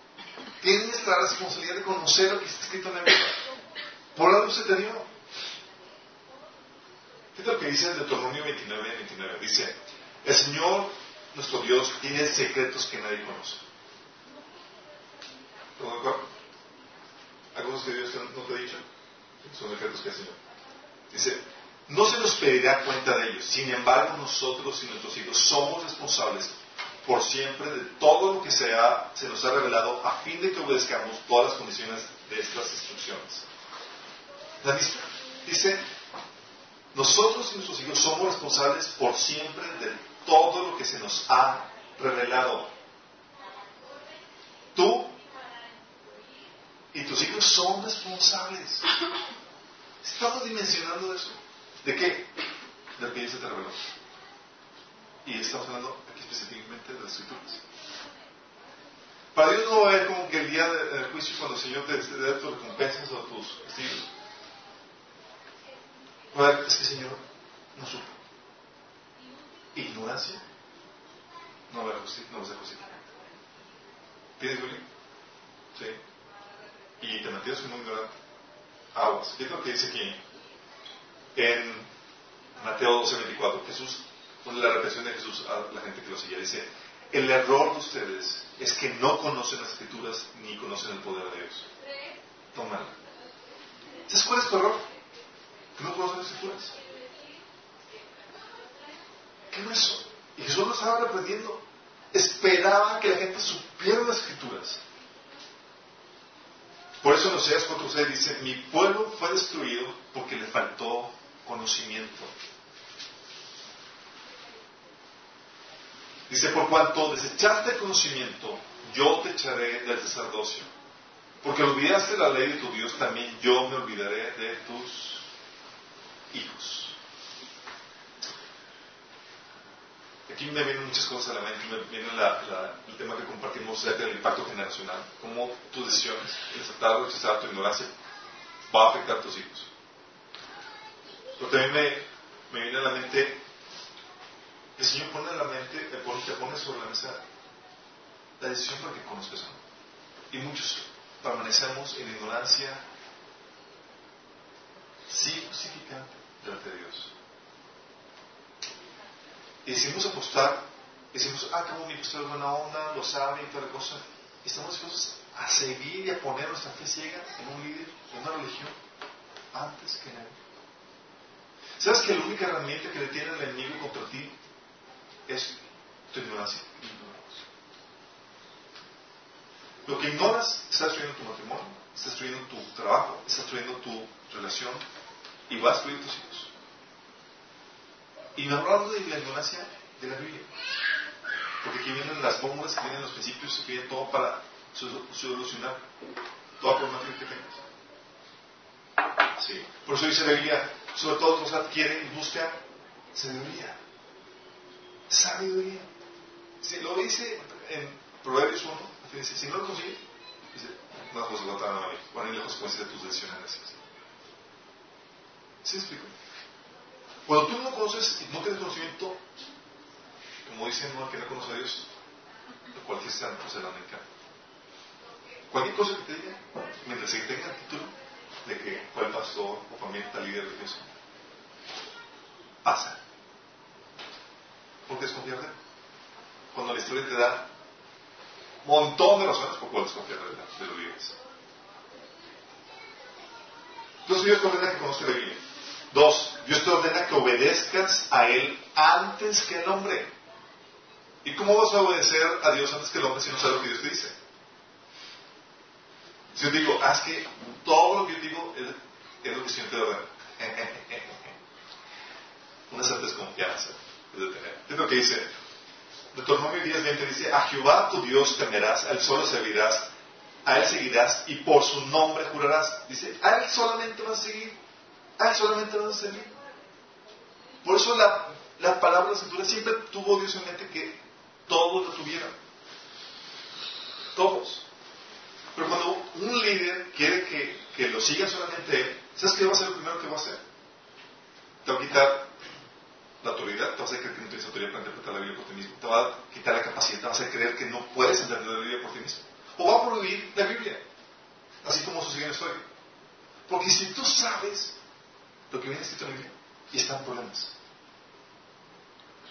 tienes la responsabilidad de conocer lo que está escrito en la Biblia. Por algo se te dio. Fíjate lo que dice en Deuteronomio 29, 29. Dice, el Señor, nuestro Dios, tiene secretos que nadie conoce. ¿Estamos de acuerdo? Cosas que Dios no te ha dicho. Son secretos que el Señor. Dice, no se nos pedirá cuenta de ellos. Sin embargo, nosotros y nuestros hijos somos responsables por siempre de todo lo que se, se nos ha revelado a fin de que obedezcamos todas las condiciones de estas instrucciones. ¿La Dice, nosotros y nuestros hijos somos responsables por siempre de todo lo que se nos ha revelado. Tú y tus hijos son responsables. Estamos dimensionando eso. ¿De qué? Del que se te reveló. Y estamos hablando aquí específicamente de las escrituras. Para Dios no va a ver como que el día del juicio, cuando el Señor te dé tus recompensas o tus castigos, ver, es que el Señor no supo. Ignorancia no va a ser justicia. ¿Tienes, Willy? Sí. Y te mantienes muy ignorante. Aguas. ¿Qué es lo que dice aquí? En Mateo 12:24, Jesús, la repetición de Jesús a la gente que lo sigue, dice, el error de ustedes es que no conocen las escrituras ni conocen el poder de Dios. Tómala. ¿Sabes cuál es tu error? Que no conocen las escrituras. ¿Qué eso? Y Jesús lo estaba repitiendo. Esperaba que la gente supiera las escrituras. Por eso en Oseas 4.6 dice, mi pueblo fue destruido porque le faltó conocimiento. Dice, por cuanto desechaste el conocimiento, yo te echaré del sacerdocio. Porque olvidaste la ley de tu Dios, también yo me olvidaré de tus hijos. Aquí me vienen muchas cosas a la mente, me viene el tema que compartimos del impacto generacional, cómo tus decisiones, el aceptar o rechazar tu ignorancia, va a afectar a tus hijos. Pero también me, viene a la mente, el Señor pone en la mente, te pone, sobre la mesa la decisión para que conozcas a Y muchos permanecemos en ignorancia significante delante de Dios. Y decimos apostar, decimos, ah, qué bonito, esto es buena onda, lo sabe y toda la cosa. Y estamos dispuestos a seguir y a poner nuestra fe ciega en un líder, en una religión, antes que nadie. ¿Sabes que la única herramienta que le tiene el enemigo contra ti es tu ignorancia? Lo que ignoras está destruyendo tu matrimonio, está destruyendo tu trabajo, está destruyendo tu relación y va a destruir tus hijos. Y me hablando de la ignorancia de la Biblia. Porque aquí vienen las fórmulas, aquí vienen los principios, aquí viene todo para solucionar toda problemática que tengas. Sí. Por eso dice la Biblia, sobre todo los adquiere y busca sabiduría. Sabiduría. Lo dice en Proverbios 1, dice, si no lo consigues, dice, no, pues te van a venir, van a las consecuencias de tus decisiones. ¿Sí explico? Cuando tú no conoces y no tienes conocimiento, como dicen, no, que no conoce a Dios, cualquier santo se la meca. Cualquier cosa que te diga, mientras que tenga el título de que fue el pastor o familia líder religioso, pasa. Porque desconfiar de él. Cuando la historia te da un montón de razones por cuál desconfiar de, de los líderes. Entonces te ordena que conozca la Biblia. Dos, Dios te ordena que obedezcas a Él antes que al hombre. ¿Y cómo vas a obedecer a Dios antes que al hombre si no sabes lo que Dios te dice? Si yo digo, haz que todo lo que yo digo es, lo que el Señor te ordena. Una cierta desconfianza es de tener. Es lo que dice. Deuteronomio 10.20 dice, a Jehová tu Dios temerás, al solo servirás, a Él seguirás y por su nombre jurarás. Dice, a Él solamente vas a seguir. Ah, solamente vas a servir. Por eso la, la palabra de la escritura siempre tuvo Dios en mente que todos lo tuvieran. Todos. Pero cuando un líder quiere que, que lo siga solamente él, ¿sabes qué va a ser lo primero que va a hacer? Te va a quitar la autoridad, te va a hacer creer que no tienes autoridad para interpretar la Biblia por ti mismo, te va a quitar la capacidad, te va a hacer creer que no puedes entender la Biblia por ti mismo. O va a prohibir la Biblia, así como sucedió en la historia. Porque si tú sabes lo que viene escrito en la Biblia y están problemas.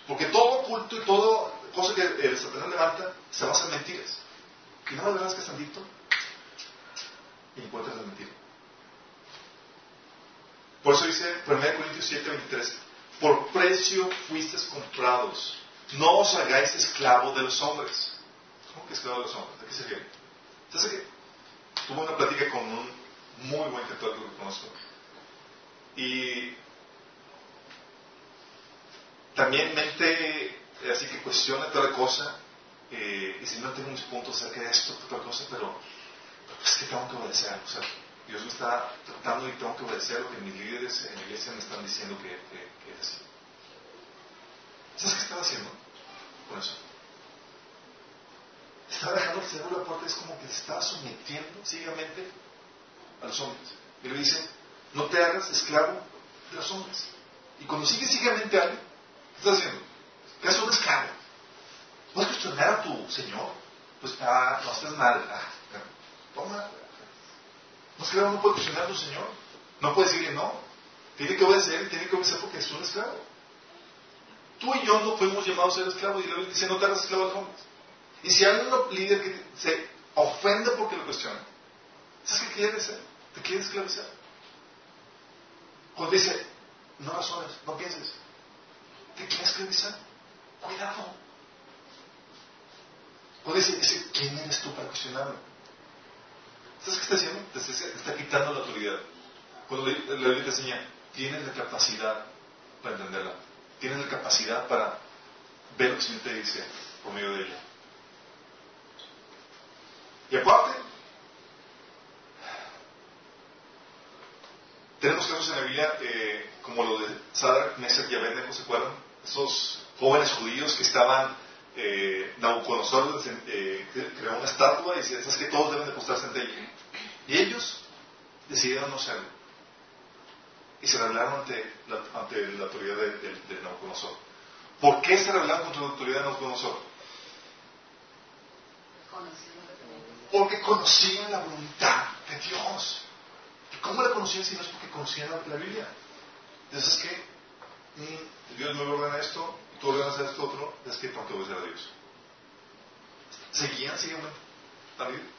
Porque todo culto y toda cosa que el Satanás levanta se basa en mentiras. Y no más que es tantito y encuentras la mentira. Por eso dice 1 Corintios 7, 23, por precio fuisteis comprados, no os hagáis esclavos de los hombres. ¿Cómo que esclavo de los hombres? ¿A qué se refiere? ¿Sabes qué? Tuve una plática con un muy buen intelectual que conozco. Y también mente así que cuestiona toda cosa eh, y si no tengo mis puntos acerca de esto, otra cosa, pero es que tengo que obedecer. O sea, Dios me está tratando y tengo que obedecer lo que mis líderes en la iglesia me están diciendo que, que, es así. ¿Sabes qué estaba haciendo con eso? Estaba dejando se abra la puerta, es como que se estaba sometiendo ciegamente a los hombres. Y le dice, no te hagas esclavo de los hombres. Y cuando sigues ciegamente alguien, ¿qué estás haciendo? ¿Qué haces un esclavo? ¿Puedes cuestionar a tu Señor? Pues, ah, no estás mal. Ah, toma. Un esclavo no puede cuestionar a tu Señor. No puede decirle no. Tiene que obedecer, tiene que obedecer porque es un esclavo. Tú y yo no fuimos llamados a ser esclavos y le dice no te hagas esclavo los hombres. Y si hay un líder que se ofende porque lo cuestiona, ¿sabes qué quiere ser? Te quiere esclavizar. Cuando dice, no razones, no pienses, te quiere esclavizar. Cuidado. Cuando dice, ¿quién eres tú para cuestionarme? ¿Sabes qué está haciendo? Te está, quitando la autoridad. Cuando la, Biblia te enseña, tienes la capacidad para entenderla. Tienes la capacidad para ver lo que el Señor te dice por medio de ella. Y aparte, tenemos casos en la Biblia eh, como lo de Sadar, Mesach y Abednego, ¿se acuerdan? Esos jóvenes judíos que estaban, eh, Nabucodonosor eh, creó una estatua y decía, es que todos deben de postrarse ante ella. Y ellos decidieron no serlo. Y se rebelaron ante la, ante la autoridad de, de, de Nabucodonosor. ¿Por qué se rebelaron contra la autoridad de Nabucodonosor? Porque conocían la voluntad de Dios. ¿Y cómo la conocían si no es porque conocían la Biblia? Entonces es que mm, Dios me ordena esto, tú ordenas esto otro, es que tengo que obedecer a Dios. Seguían, seguían la Biblia.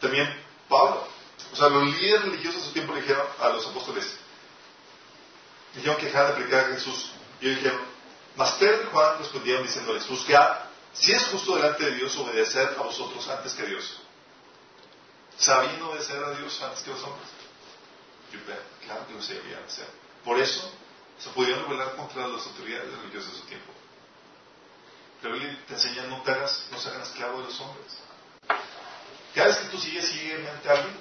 También Pablo. O sea, los líderes religiosos de su tiempo le dijeron a los apóstoles, dijeron que dejaran de predicar a Jesús. Y ellos dijeron, mas Pedro y Juan respondieron diciéndoles, juzgad si es justo delante de Dios obedecer a vosotros antes que a Dios. Sabiendo obedecer a Dios antes que los hombres. claro que lo sabían hacer. Por eso se podían rebelar contra las autoridades religiosas de su tiempo. La Biblia te enseña no te hagas, no se hagan esclavos de los hombres. Cada vez que tú sigues ciegamente a alguien,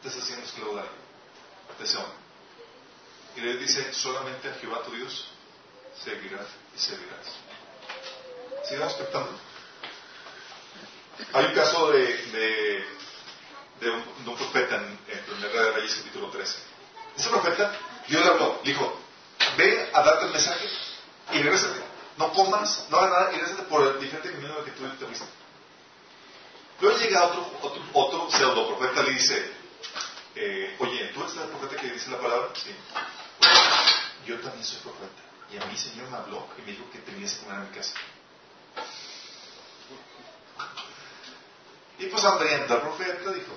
te estás haciendo esclavo de alguien, de ese hombre. Y Dios dice, solamente a Jehová tu Dios seguirás y servirás. Sigamos expectando. Hay un caso de, de, de, un, profeta en, en de Reyes capítulo 13. Ese profeta, Dios le habló, dijo, ve a darte el mensaje y regrésate. No comas, no hagas nada y regrésate por el diferente camino que tú te viste. Luego llega otro, otro, otro pseudo profeta le dice, eh, oye, ¿tú eres el profeta que dice la palabra? Sí. yo también soy profeta. Y a mí Señor me habló y me dijo que tenías que comer en mi casa. Y pues hambriento el profeta dijo,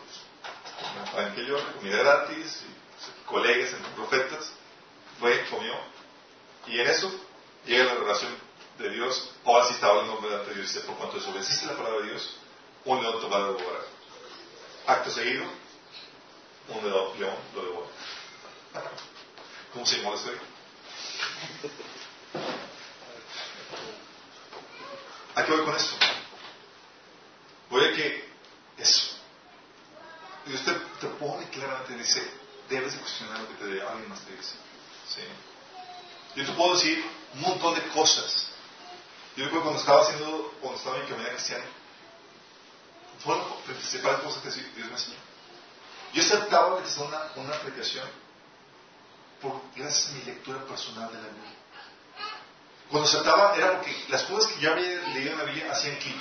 pues, que yo, comida gratis, y, pues, colegas entre profetas, fue, comió, y en eso llega la relación de Dios, ahora sí estaba el nombre de Dios, dice, por cuanto desobedeciste la palabra de Dios, un león te va a devorar. Acto seguido, un león lo devora. ¿Cómo se llama esto? ¿A qué voy con esto? Voy a que eso. Y usted te pone claramente, dice, debes de cuestionar lo que te alguien más te dice. ¿Sí? Yo te puedo decir un montón de cosas. Yo recuerdo cuando estaba haciendo, cuando estaba en mi comunidad cristiana, fueron principales cosas que Dios me enseñó. Yo aceptaba que una, una aplicación por, gracias a mi lectura personal de la Biblia. Cuando aceptaba era porque las cosas que yo había leído en la Biblia hacían clic.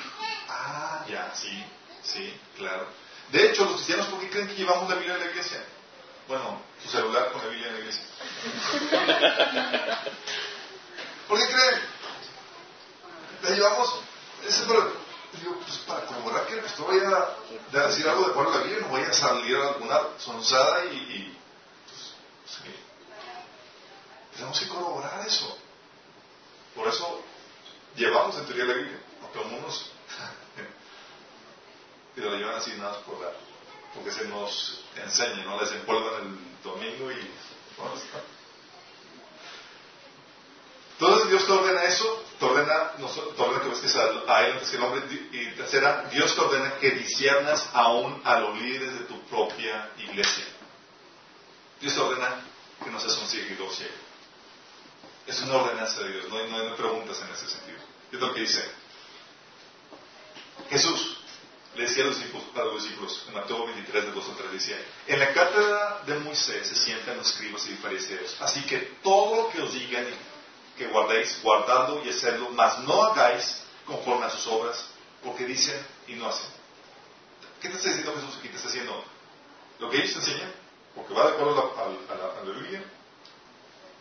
Ah, ya, sí, sí, claro. De hecho, los cristianos, ¿por qué creen que llevamos la Biblia a la iglesia? Bueno, su celular con la Biblia en la iglesia. ¿Por qué creen? La llevamos, ese digo, pues para corroborar que el pastor vaya a decir algo de acuerdo a la Biblia, no vaya a salir alguna sonzada y, Sí. Tenemos que corroborar eso. Por eso llevamos en teoría la Biblia, aunque algunos y lo llevan así nada por dar, porque se nos enseña, ¿no? Les empolvan el domingo y entonces Dios te ordena eso, te ordena, te ordena que vestes a, él antes que el hombre, y tercera, Dios te ordena que disiernas aún a los líderes de tu propia iglesia. Dios te ordena que no seas un seguidor ciego. Es una ordenanza de Dios, no no hay preguntas en ese sentido. Es lo que dice Jesús. Le decía a los, discípulos, en Mateo 23, de 2 a 3, decía, en la cátedra de Moisés se sientan los escribas y fariseos, así que todo lo que os digan que guardéis, guardadlo y hacedlo, mas no hagáis conforme a sus obras, porque dicen y no hacen. ¿Qué te está diciendo Jesús aquí? Te está diciendo, lo que ellos te enseñan, porque va de acuerdo a la, a la, Biblia,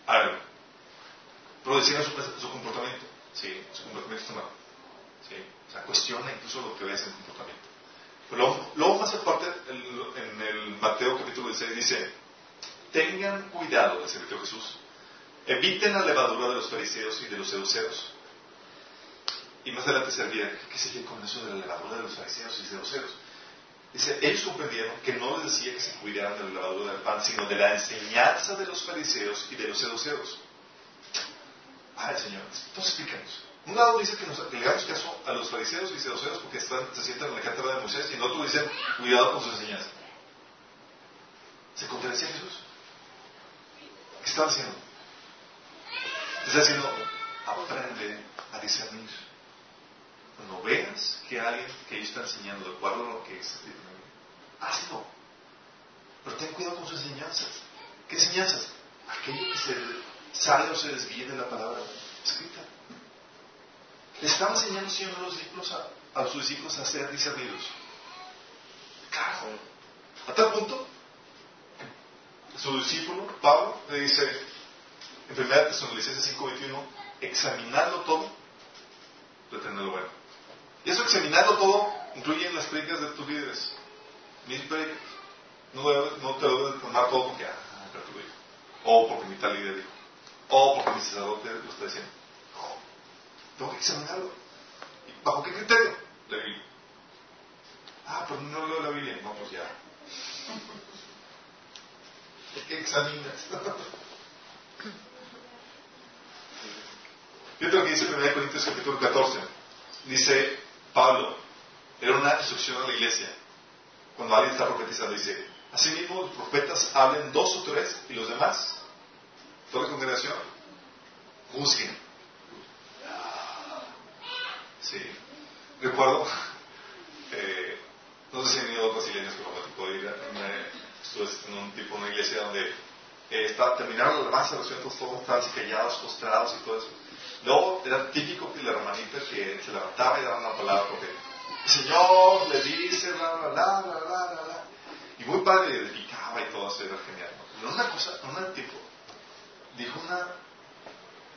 háganlo. Pero su, su comportamiento. Sí, su comportamiento está mal. Sí. O sea, cuestiona incluso lo que ves en el comportamiento. Pero luego, más aparte, en el Mateo capítulo 16 dice, tengan cuidado, dice Mateo Jesús, eviten la levadura de los fariseos y de los seduceos. Y más adelante se olvida, ¿qué sigue con eso de la levadura de los fariseos y seduceos? Dice, ellos comprendieron que no les decía que se cuidaran de la levadura del pan, sino de la enseñanza de los fariseos y de los seduceos. Ay, Señor, entonces explícanos. Un lado dice que, nos, que le hagamos caso a los fariseos y seduceos porque están, se sientan en la cátedra de Moisés y en otro dicen, cuidado con sus enseñanzas. ¿Se contradecía Jesús? ¿Qué estaba haciendo? Está diciendo, aprende a discernir. Cuando veas que alguien que ellos está enseñando de acuerdo a lo que es, hazlo. Pero ten cuidado con sus enseñanzas. ¿Qué enseñanzas? Aquello que se sale o se desvíe de la palabra escrita. Le estaba enseñando a los discípulos a, a sus discípulos a ser discernidos. Claro. A tal punto, su discípulo, Pablo, le dice en 1 Tesalonicenses 5.21, examinando todo, retenerlo bueno. Y eso examinando todo incluye las prédicas de tus líderes. Mis prédicas. No, te lo debes tomar todo porque, ah, pero lo. O porque mi tal líder dijo. O porque mi sacerdote lo está diciendo. Tengo que examinarlo. ¿Bajo qué criterio? La Biblia. Ah, pero no leo la Biblia. No, pues ya. ¿Qué examinas? Fíjate lo que dice 1 Corintios capítulo 14. Dice Pablo, era una instrucción a la iglesia. Cuando alguien está profetizando, dice, asimismo los profetas hablen dos o tres y los demás, toda la congregación, juzguen. Sí. Recuerdo, eh, no sé si han ido otras iglesias, pero me tocó ir estuve en un tipo, una iglesia donde eh, está, terminaron la alabanza, los cientos todos estaban callados, postrados y todo eso. Luego era típico que la hermanita que se levantaba y daba una palabra porque el Señor le dice, bla, bla, bla, bla, bla, bla. Y muy padre, le picaba y todo eso, era genial. Pero una cosa, un tipo, dijo una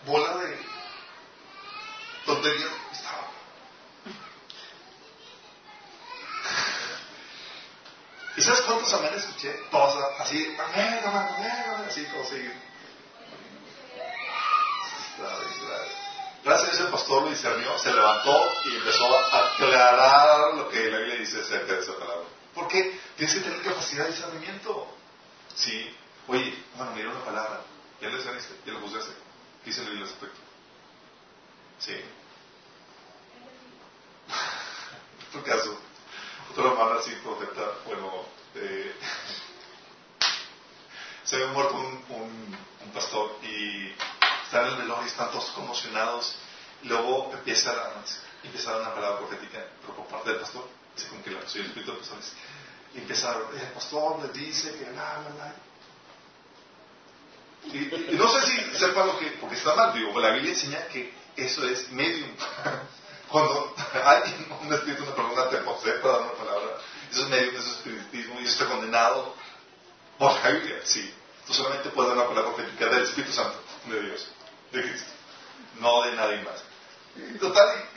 bola de tontería, estaba ¿Y sabes cuántos amén escuché? Todos así, amén, amén, amén, así, como así. Gracias a Dios el pastor lo discernió, se levantó y empezó a aclarar lo que la Biblia dice acerca de esa palabra. ¿Por qué? Tienes que tener capacidad de discernimiento. Sí. Oye, bueno, mira una palabra. ¿Ya lo discerniste? ¿Ya lo juzgaste? ¿Qué dice la Biblia al respecto? Sí. Tu caso, otro hermano así, profeta, bueno, eh, se había muerto un, un, pastor y están en el velorio y están todos conmocionados. Luego empieza, empieza a dar una palabra profética, por parte del pastor, así como que la, soy el espíritu de pastores. Y empieza el pastor le dice que la, la, la. Y, y, no sé si sepa lo que, porque está mal, digo, la Biblia enseña que eso es medium. Cuando hay un espíritu, una persona te posee para dar una palabra, eso es medium, eso es espiritismo y eso está condenado por la Biblia, sí. Tú solamente puedes dar una palabra profética del Espíritu Santo de Dios de Cristo, no de nadie más. Total,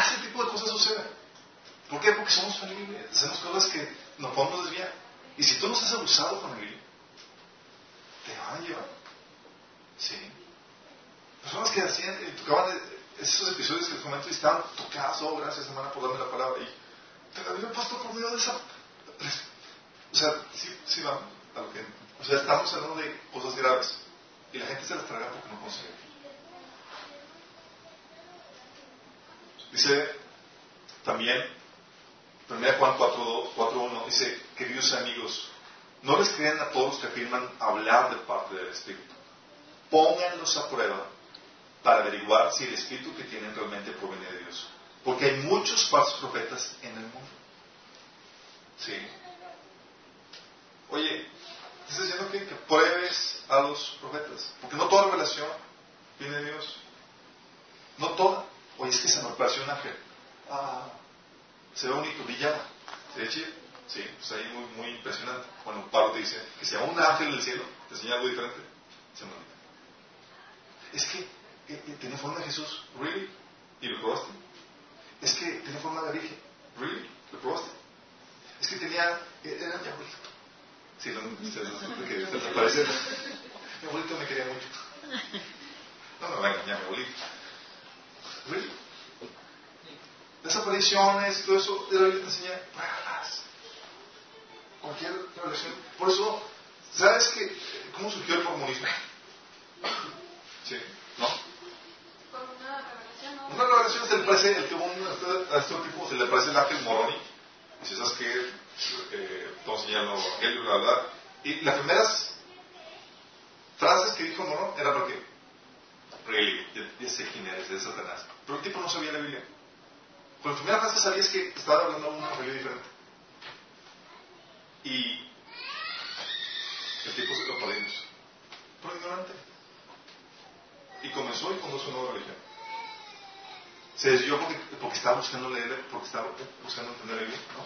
ese tipo de cosas suceden. ¿Por qué? Porque somos falibles, hacemos cosas que nos podemos desviar. Y si tú no estás abusado con la Biblia, te van a llevar. Sí. Personas que hacían, eh, tocaban esos episodios que comento y estaban tocadas, oh, gracias hermana por darme la palabra. Y te había puesto por medio de esa. O sea, sí, sí vamos a lo que. O sea, estamos hablando de cosas graves. Y la gente se las traga porque no consigue. Dice también, 1 Juan 4.1, dice, queridos amigos, no les crean a todos los que afirman hablar de parte del Espíritu. Pónganlos a prueba para averiguar si el Espíritu que tienen realmente proviene de Dios. Porque hay muchos falsos profetas en el mundo. ¿Sí? Oye, ¿estás diciendo que, pruebes a los profetas? Porque no toda revelación viene de Dios. No toda. Oye, es que se me apareció un ángel. Ah, se ve bonito, brillaba. ¿Se ve chido? Sí, pues ahí muy, muy impresionante. Bueno, Pablo te dice que sea un ángel del cielo, te enseña algo diferente. Se me Es que tiene forma de Jesús, ¿really? ¿Y lo probaste? Es que tiene forma de virgen, ¿really? ¿Lo probaste? Es que tenía, eh, era mi abuelito. Sí, que se desaparece. Mi abuelito me quería mucho. No me va a engañar mi abuelito. ¿Really? Desapariciones, todo eso, de la Biblia te enseña, pruébas. Cualquier revelación. Por eso, ¿sabes qué? ¿Cómo surgió el mormonismo? ¿Sí? Una revelación se le parece, el que un, a este tipo se le parece el ángel Moroni. Si sabes que, eh, todos enseñan los evangelios, bla, bla. Y las primeras frases que dijo Morón era porque, really, ya, sé quién eres, es Satanás. Pero el tipo no sabía la Biblia. Con la primera frase sabías que estaba hablando un evangelio diferente. Y el tipo se lo perdimos. Por ignorante. Y comenzó y fundó su nueva religión. Se desvió porque, porque estaba buscando leer, porque estaba buscando entender el libro, ¿no?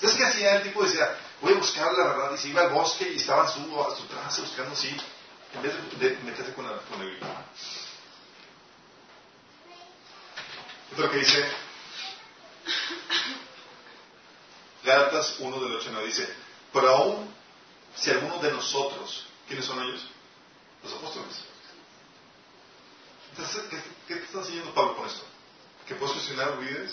¿Sabes qué hacía? El tipo decía, voy a buscar la verdad, y se iba al bosque y estaba su, a su trance buscando así, en vez de, de meterse con, la, con es lo que dice Gálatas 1 del 8 9 dice, pero aún si alguno de nosotros, ¿quiénes son ellos? Los apóstoles. ¿Qué, qué te está enseñando Pablo con esto? ¿Que puedes cuestionar líderes?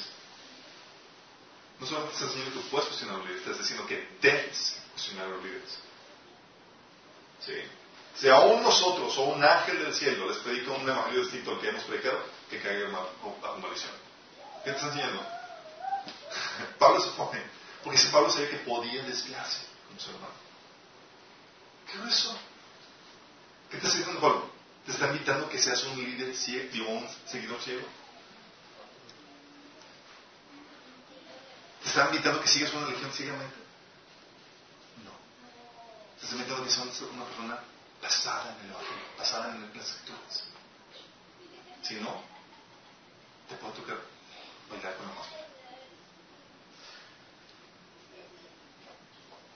No solamente te está enseñando que puedes cuestionar líderes, te está diciendo que debes cuestionar a los líderes. ¿Sí? Si aún nosotros o un ángel del cielo les predica un evangelio distinto al que hemos predicado, que caiga en maldición. ¿Qué te está enseñando? Pablo se pone, porque ese Pablo sabía que podía desviarse como ser humano. ¿Qué es eso? ¿Qué te está diciendo Pablo? ¿Te está invitando que seas un líder ciego, un seguidor ciego? ¿Te está invitando que sigas una religión ciegamente? No. ¿Te está invitando que seas una persona basada en el Evangelio, basada en las escrituras? Si no, te puedo tocar bailar con la música.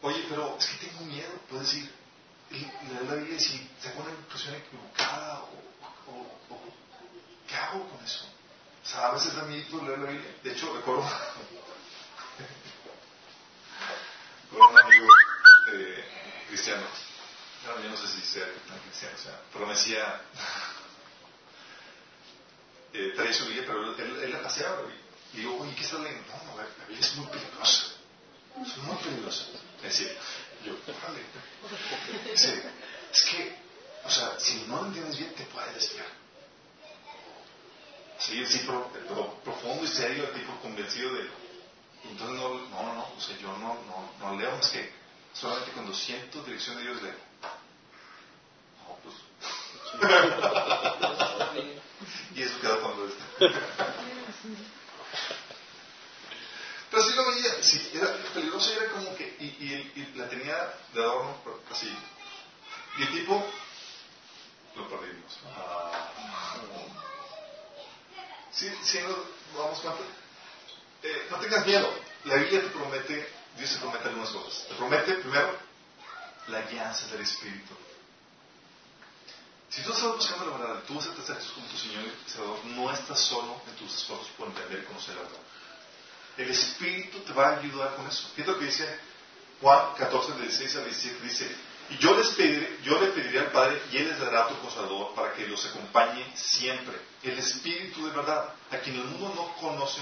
Oye, pero es que tengo miedo, puedes decir, leer la Biblia y si saco una impresión equivocada o, o, ¿qué hago con eso? O sea, a veces da miedo leer la Biblia. De hecho, recuerdo con un amigo eh, cristiano, no, yo no sé si sea tan cristiano, o sea, pero me decía, eh, traía su Biblia, pero él, él la paseaba y digo, oye, ¿qué estás leyendo? No, no, la Biblia es muy peligrosa, es muy peligrosa. Decía, yo, vale. Es que, o sea, si no lo entiendes bien, te puede desviar. Sí, sí, pero, pero profundo y serio, tipo convencido de. Entonces, no, no, no, o sea, yo no, no, no leo más que solamente cuando siento dirección de Dios leo. No, pues. y eso queda cuando está. Pero sí lo veía, sí, era peligroso y era como que, y, la tenía de adorno así. Y el tipo, lo perdimos. Sí, sí, no, vamos. Eh, no tengas miedo, la Biblia te promete, Dios te promete algunas cosas. Te promete, primero, la guianza del Espíritu. Si tú estás buscando la verdad, tú vas a Jesús como tu Señor y Salvador, no estás solo en tus esfuerzos por entender y conocer la verdad. El Espíritu te va a ayudar con eso. Fíjate lo que dice Juan 14, 16 a 17. Dice, Y yo, les pediré, yo le pediré al Padre y Él les dará otro consolador para que los acompañe siempre. El Espíritu de verdad, a quien el mundo no conoce,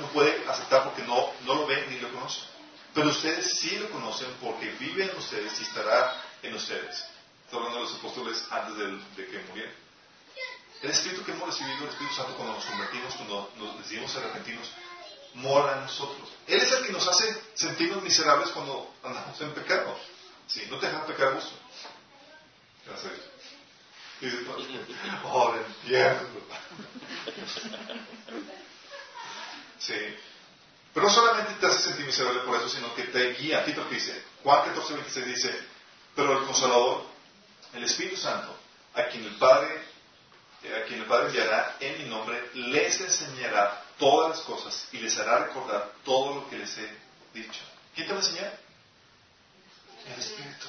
no puede aceptar porque no, no lo ve ni lo conoce. Pero ustedes sí lo conocen porque vive en ustedes y estará en ustedes. Está hablando de los apóstoles antes de, que murieran. El Espíritu que hemos recibido, el Espíritu Santo, cuando nos convertimos, cuando nos decidimos arrepentidos, mora en nosotros. Él es el que nos hace sentirnos miserables cuando andamos en pecado. Sí, no te dejan pecar a gusto. Gracias a Dios. Y oh, entiendo. Sí. Pero no solamente te hace sentir miserable por eso, sino que te guía. A ti lo que dice. Juan 14, 26 dice, pero el Consolador, el Espíritu Santo, a quien el Padre, a quien el Padre enviará en mi nombre, les enseñará todas las cosas y les hará recordar todo lo que les he dicho. ¿Quién te va a enseñar? El Espíritu.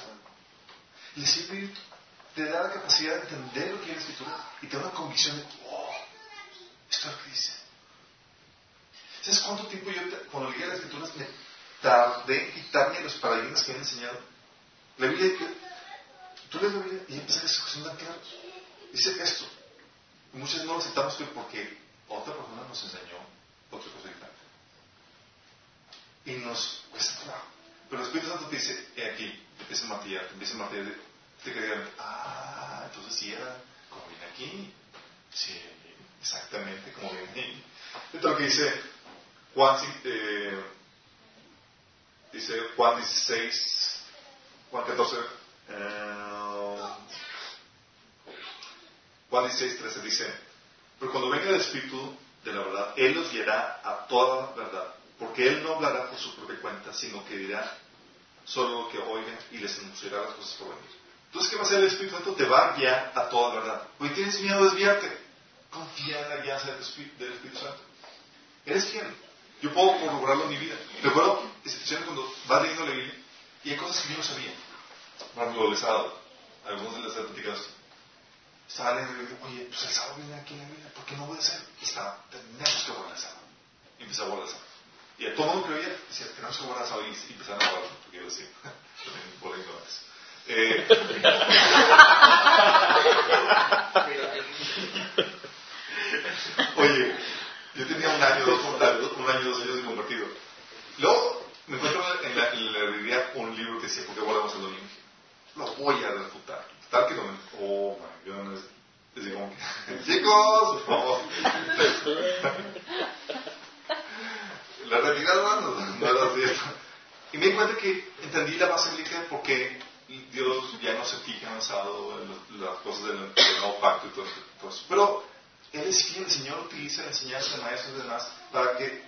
El Espíritu te da la capacidad de entender lo que es la Escritura y te da una convicción de, oh, esto es lo que dice. ¿Sabes cuánto tiempo yo, cuando leía las Escrituras, me tardé en quitarme los paradigmas que me han enseñado? La Biblia, tú lees la Biblia y empiezas a ser tan claros. Dice esto. Muchos no lo aceptamos porque otra persona nos enseñó otra cosa diferente. Y nos cuesta trabajo. Pero el Espíritu Santo te dice, he aquí, empieza a matillar, empieza a matillar, te queda ah, entonces sí era como viene aquí. Sí, exactamente como viene ahí. Esto es lo que dice Juan, eh, dice Juan 16, Juan 14, eh, Juan 16, 13 dice, pero cuando venga el Espíritu de la verdad, Él los guiará a toda verdad, porque Él no hablará por su propia cuenta, sino que dirá solo lo que oiga y les anunciará las cosas por venir. Entonces, ¿qué va a hacer el Espíritu Santo? Te va a guiar a toda la verdad. Hoy tienes miedo de desviarte. Confía en la guía del Espíritu, Santo. Eres fiel. Yo puedo corroborarlo en mi vida. Recuerdo situaciones cuando vas leyendo la Biblia y hay cosas que yo no sabía. Por ejemplo, el. Algunos les he platicado. Leyendo y digo, oye, pues el sábado viene aquí en la Biblia, ¿por qué no? Y estaba, tenemos que guardar el sábado. Y empecé a guardar el sábado. Y a todo el mundo veía decía, tenemos que guardar el sábado. Y empezaron a guardarlo, porque yo decía, por la ignorancia. Eh, oye, yo tenía un año, dos, un año, dos años de convertido. Luego me encuentro en la, en librería un libro que decía, ¿por qué guardamos el domingo? Lo voy a refutar. Tal que no me... Oh, my goodness. Así como que, chicos, por favor. la retirada no, no era cierto. Y me di cuenta que entendí la base bíblica porque Dios ya no se fija en las cosas del, nuevo pacto y todo, eso. Pero Él es fiel, el Señor utiliza la enseñanza de maestros y demás para que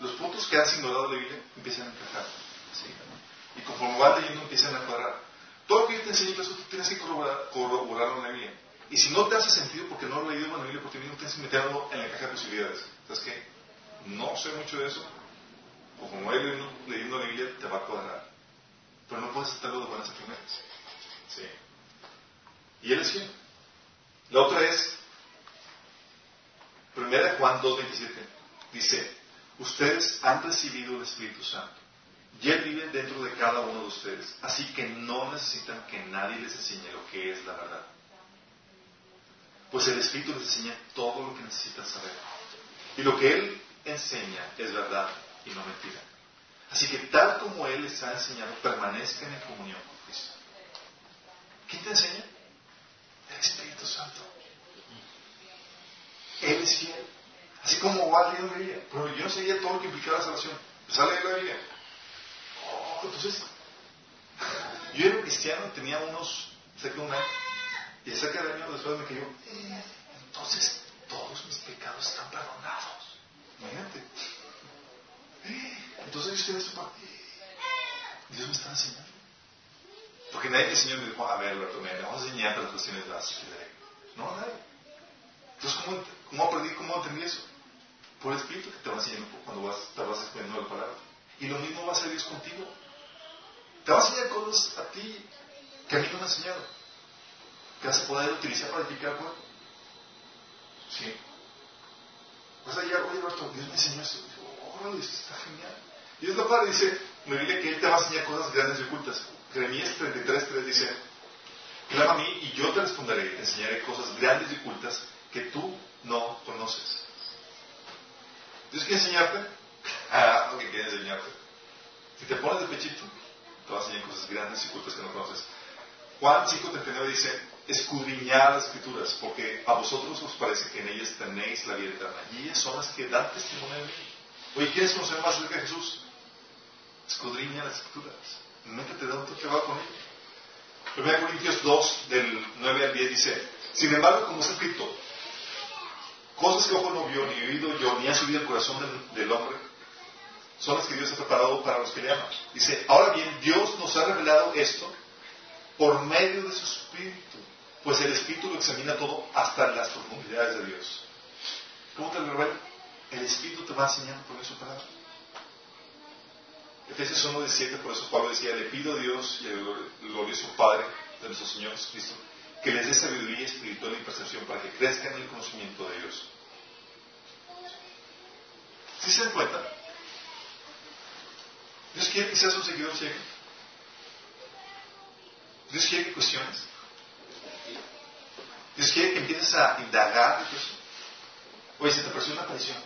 los puntos que has ignorado de la Biblia empiecen a encajar. Y conforme vas leyendo empiezan a cuadrar. Todo lo que yo te enseño, eso tú tienes que corroborarlo en la Biblia. Y si no te hace sentido porque no lo he leído en la Biblia por ti mismo, tienes que meterlo en la caja de posibilidades. ¿Sabes qué? No sé mucho de eso. Conforme vayas leyendo, leyendo la Biblia, te va a cuadrar pero no puedes hacerlo de buenas enfermedades. Sí. Y él es fiel. La otra es, primera Juan 2.27, dice, ustedes han recibido el Espíritu Santo y Él vive dentro de cada uno de ustedes, así que no necesitan que nadie les enseñe lo que es la verdad. Pues el Espíritu les enseña todo lo que necesitan saber. Y lo que Él enseña es verdad y no mentira. Así que tal como Él les ha enseñado, permanezcan en comunión con Cristo. ¿Quién te enseña? El Espíritu Santo. Él es fiel. Así como va leyendo la Biblia. Pero yo no sabía todo lo que implicaba la salvación. Empecé a leer la Biblia. Oh, entonces, yo era cristiano, tenía unos, cerca de un año. Y cerca de año después me cayó. Entonces, todos mis pecados están perdonados. Imagínate. Entonces tiene su parte. Dios me está enseñando. Porque nadie me enseñó me dijo, a ver, Alberto, me vamos a enseñar las cuestiones de No, nadie. Entonces, ¿cómo, ¿cómo aprendí, cómo entendí eso? Por el Espíritu que te va enseñando cuando vas, te vas exponiendo la palabra. Y lo mismo va a hacer Dios contigo. Te va a enseñar cosas a ti que a mí no me ha enseñado. Que vas a poder utilizar para edificar cuerpo. Sí. Vas a llegar, oye Alberto, Dios me enseñó esto. Órale, esto está genial. Y es lo padre, dice, me dice que Él te va a enseñar cosas grandes y ocultas. Jeremías 33.3 dice, clama a mí y yo te responderé enseñaré cosas grandes y ocultas que tú no conoces. ¿Tienes que enseñarte? Ah, lo que quiere enseñarte. Si te pones de pechito, a enseñar cosas grandes y ocultas que no conoces. Juan 5.39 dice, escudriñad las escrituras, porque a vosotros os parece que en ellas tenéis la vida eterna. Y ellas son las que dan testimonio de mí. Oye, ¿quieres conocer más acerca de Jesús? Escudriña las escrituras. Métete de otro va con él. 1 Corintios 2, del 9 al 10 dice, sin embargo, como está escrito, cosas que ojo no vio, ni oído yo, ni ha subido el corazón del, del hombre, son las que Dios ha preparado para los que le aman. Dice, ahora bien, Dios nos ha revelado esto por medio de su Espíritu, pues el Espíritu lo examina todo hasta las profundidades de Dios. ¿Cómo te lo revela? El Espíritu te va enseñando por su palabra. Efesios 1, 17, por eso Pablo decía, le pido a Dios y al glorioso Padre de nuestro Señor Jesucristo, que les dé sabiduría espiritual y percepción para que crezcan en el conocimiento de Dios. ¿Sí se dan cuenta? Dios quiere que seas un seguidor ciego. Dios quiere que cuestiones. Dios quiere que empieces a indagar de eso. Oye, se te apareció una aparición.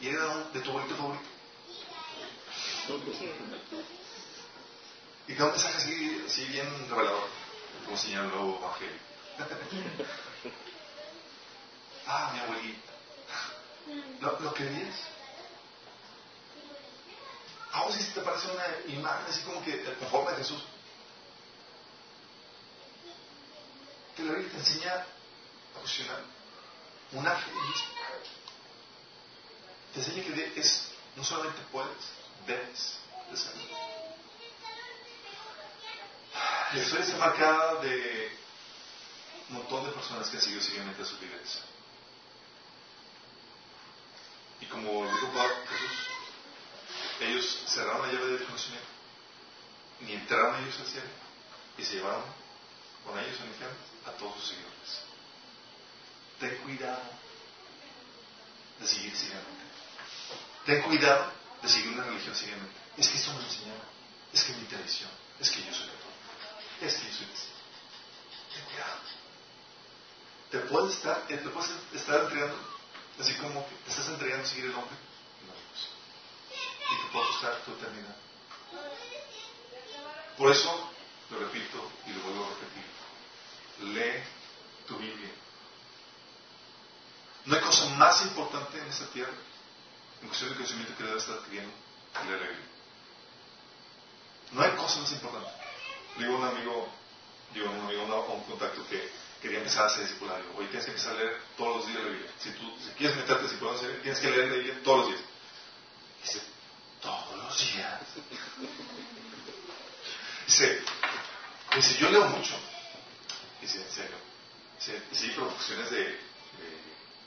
Y era de tu abuelito favorito. Y cada un mensaje así, así bien revelador, como señaló Evangelio. ah, mi abuelita. ¿Lo, lo querías? Ah, si te parece una imagen así como que forma de Jesús. Que la Biblia te enseña a cuestionar un ángel Te enseña que es, no solamente puedes, debes de ser. La historia está marcada de un montón de personas que han seguido a sus vidas. Y como dijo Jesús, ellos cerraron la llave del conocimiento, ni entraron ellos al cielo, y se llevaron con ellos al infierno a todos sus seguidores. Ten cuidado de seguir ciegamente. Ten cuidado de seguir una religión ciegamente. Es que esto me enseñaron, es que mi tradición, es que yo soy católico, es que yo soy cristiano. Ten cuidado. Te puedes estar, te puedes estar entregando, así como que te estás entregando a seguir el hombre y te puede costar tu eternidad. Por eso, lo repito y lo vuelvo a repetir, lee tu Biblia. No hay cosa más importante en esta tierra, en cuestión de conocimiento que debe estar adquiriendo, que leer la Biblia. No hay cosa más importante. Digo a un amigo, digo a un amigo, a un contacto que quería empezar a hacer discipulado. Oye, tienes que empezar a leer todos los días la Biblia. Si tú si quieres meterte a discipulado, tienes que leer la Biblia todos los días. Dice, todos Dice, dice, yo leo mucho. Dice, en serio. Dice, sí, pero cuestiones de, de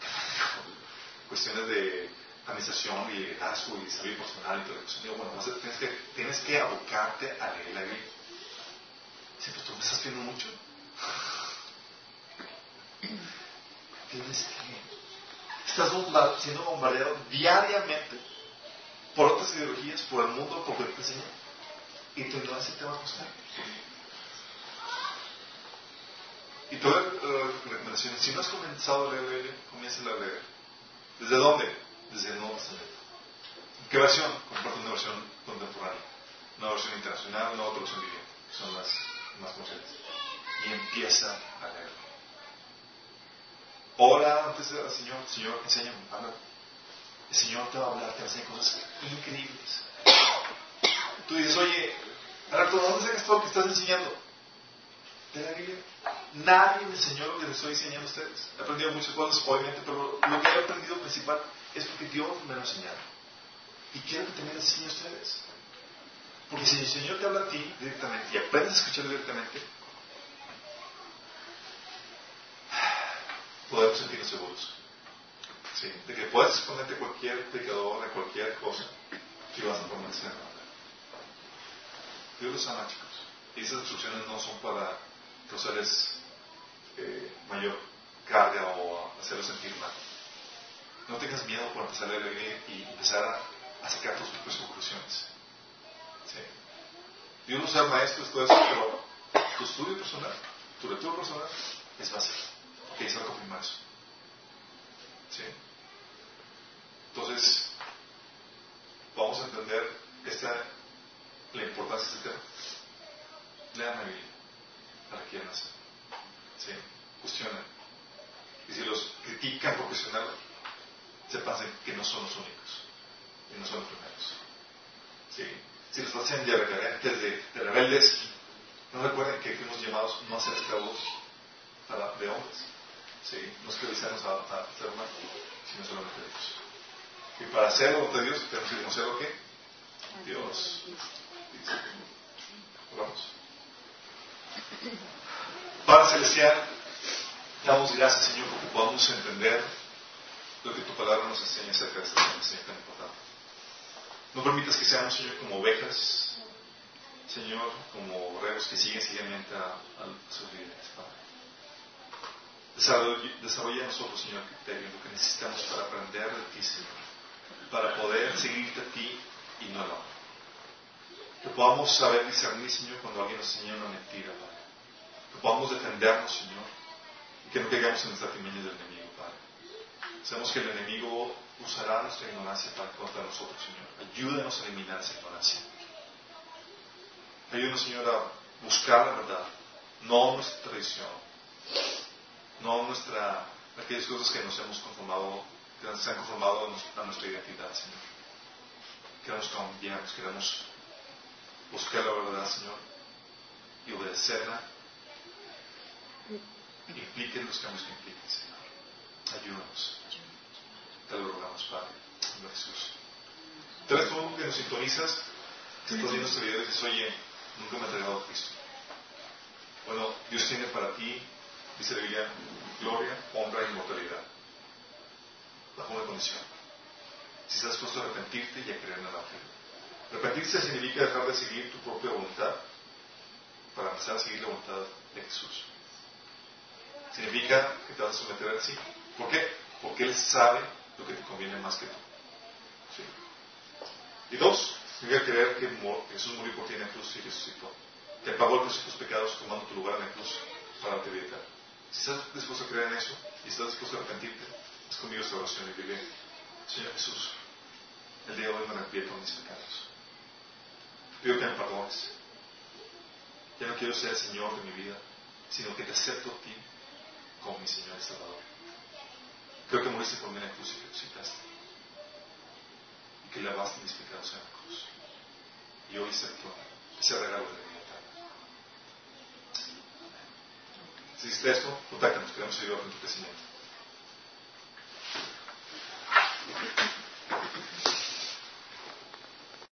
cuestiones de administración y liderazgo y desarrollo personal y todo eso. Digo, bueno, tienes que, tienes que abocarte a leer la Biblia. Dice, pero tú me estás viendo mucho. tienes que. Estás siendo bombardeado diariamente por otras ideologías, por el mundo, por te enseña. Y tu ignorancia te va a costar. Y toda la recomendación, si no has comenzado a leer comienza a leer. ¿Desde dónde? Desde el Nuevo Testamento. ¿En qué versión? Comparte una versión contemporánea, una versión internacional, una otra versión viviente. Son las más conocidas. Y empieza a leerlo. Ora antes del Señor, Señor, enséñame, habla el Señor te va a hablar, te va a hacer cosas increíbles. Tú dices, oye, Alberto, ¿dónde sacas todo que estás enseñando? De la Biblia. Nadie me enseñó lo que les estoy enseñando a ustedes. He aprendido muchas cosas, obviamente, pero lo que he aprendido principal es porque Dios me lo enseñado. Y quiero que también les enseñe a ustedes. Porque si el Señor te habla a ti directamente y aprendes a escuchar directamente, podemos sentirnos seguros. De que puedes exponerte a cualquier pecador, a cualquier cosa, y vas a permanecer Dios los ama, chicos. Y esas instrucciones no son para causarles eh, mayor carga o hacerlos sentir mal. No tengas miedo por empezar a leer y empezar a, sacar tus propias conclusiones. ¿sí? Dios no sea maestro, todo eso, pero tu estudio personal, tu lectura personal es básico. Que se va a confirmar. ¿Sí? Entonces, vamos a entender esta, la importancia de este tema. Lean la Biblia para que hacer. ¿Sí? Cuestionen. Y si los critican profesional, sepan que no son los únicos y no son los primeros. ¿Sí? Si los hacen de rebeldes, de, de rebeldes, no recuerden que fuimos llamados no a ser esclavos de hombres. ¿Sí? No es que a, a ser humanos, sino solamente de Dios. Y para hacer lo de Dios tenemos que conocer lo que Dios. Vamos. Padre Celestial, damos gracias, Señor, porque podamos entender lo que tu palabra nos enseña acerca de esta Señor, tan importante. No permitas que seamos, Señor, como ovejas, Señor, como borregos que siguen ciegamente a, a sus líderes, Padre. Desarrolla, nosotros, Señor, lo que necesitamos para aprender de ti, Señor, para poder seguirte a ti y no al hombre. Que podamos saber discernir, Señor, cuando alguien nos enseña una mentira, Padre. Que podamos defendernos, Señor, y que no caigamos en el estrategia del enemigo, Padre. Sabemos que el enemigo usará nuestra ignorancia para contra nosotros, Señor. Ayúdanos a eliminar esa ignorancia. Ayúdanos, Señor, a buscar la verdad, no nuestra tradición, no nuestra, aquellas cosas que nos hemos conformado, que se han conformado a nuestra identidad, Señor. Queremos cambiarnos, queremos buscar la verdad, Señor, y obedecerla, impliquen los cambios que impliquen, Señor. Ayúdanos. Te lo rogamos, Padre, en Jesús. Tal vez tú que nos sintonizas, estás viendo este video y dices, oye, nunca me he entregado a Cristo. Bueno, Dios tiene para ti, dice la Biblia, gloria, honra e inmortalidad. Bajo una condición. Si estás dispuesto a arrepentirte y a creer en el Evangelio. Arrepentirse significa dejar de seguir tu propia voluntad para empezar a seguir la voluntad de Jesús. Significa que te vas a someter a sí. ¿Por qué? Porque Él sabe lo que te conviene más que tú. Y dos, significa creer que Jesús murió por ti en la cruz y resucitó. Que pagó el precio de tus pecados tomando tu lugar en la cruz para la vida Si estás dispuesto a creer en eso y estás dispuesto a arrepentirte, es conmigo esta oración y dile, Señor Jesús, el día de hoy me arrepiento de mis pecados pido que me perdones. Ya no quiero ser el Señor de mi vida, sino que te acepto a ti como mi Señor y Salvador. Creo que moriste por mí en la cruz y que resucitaste. Y que lavaste mis pecados en la cruz. Y hoy acepto ese regalo de libertad. Si hiciste esto, contáctanos, queremos ayudar en tu crecimiento.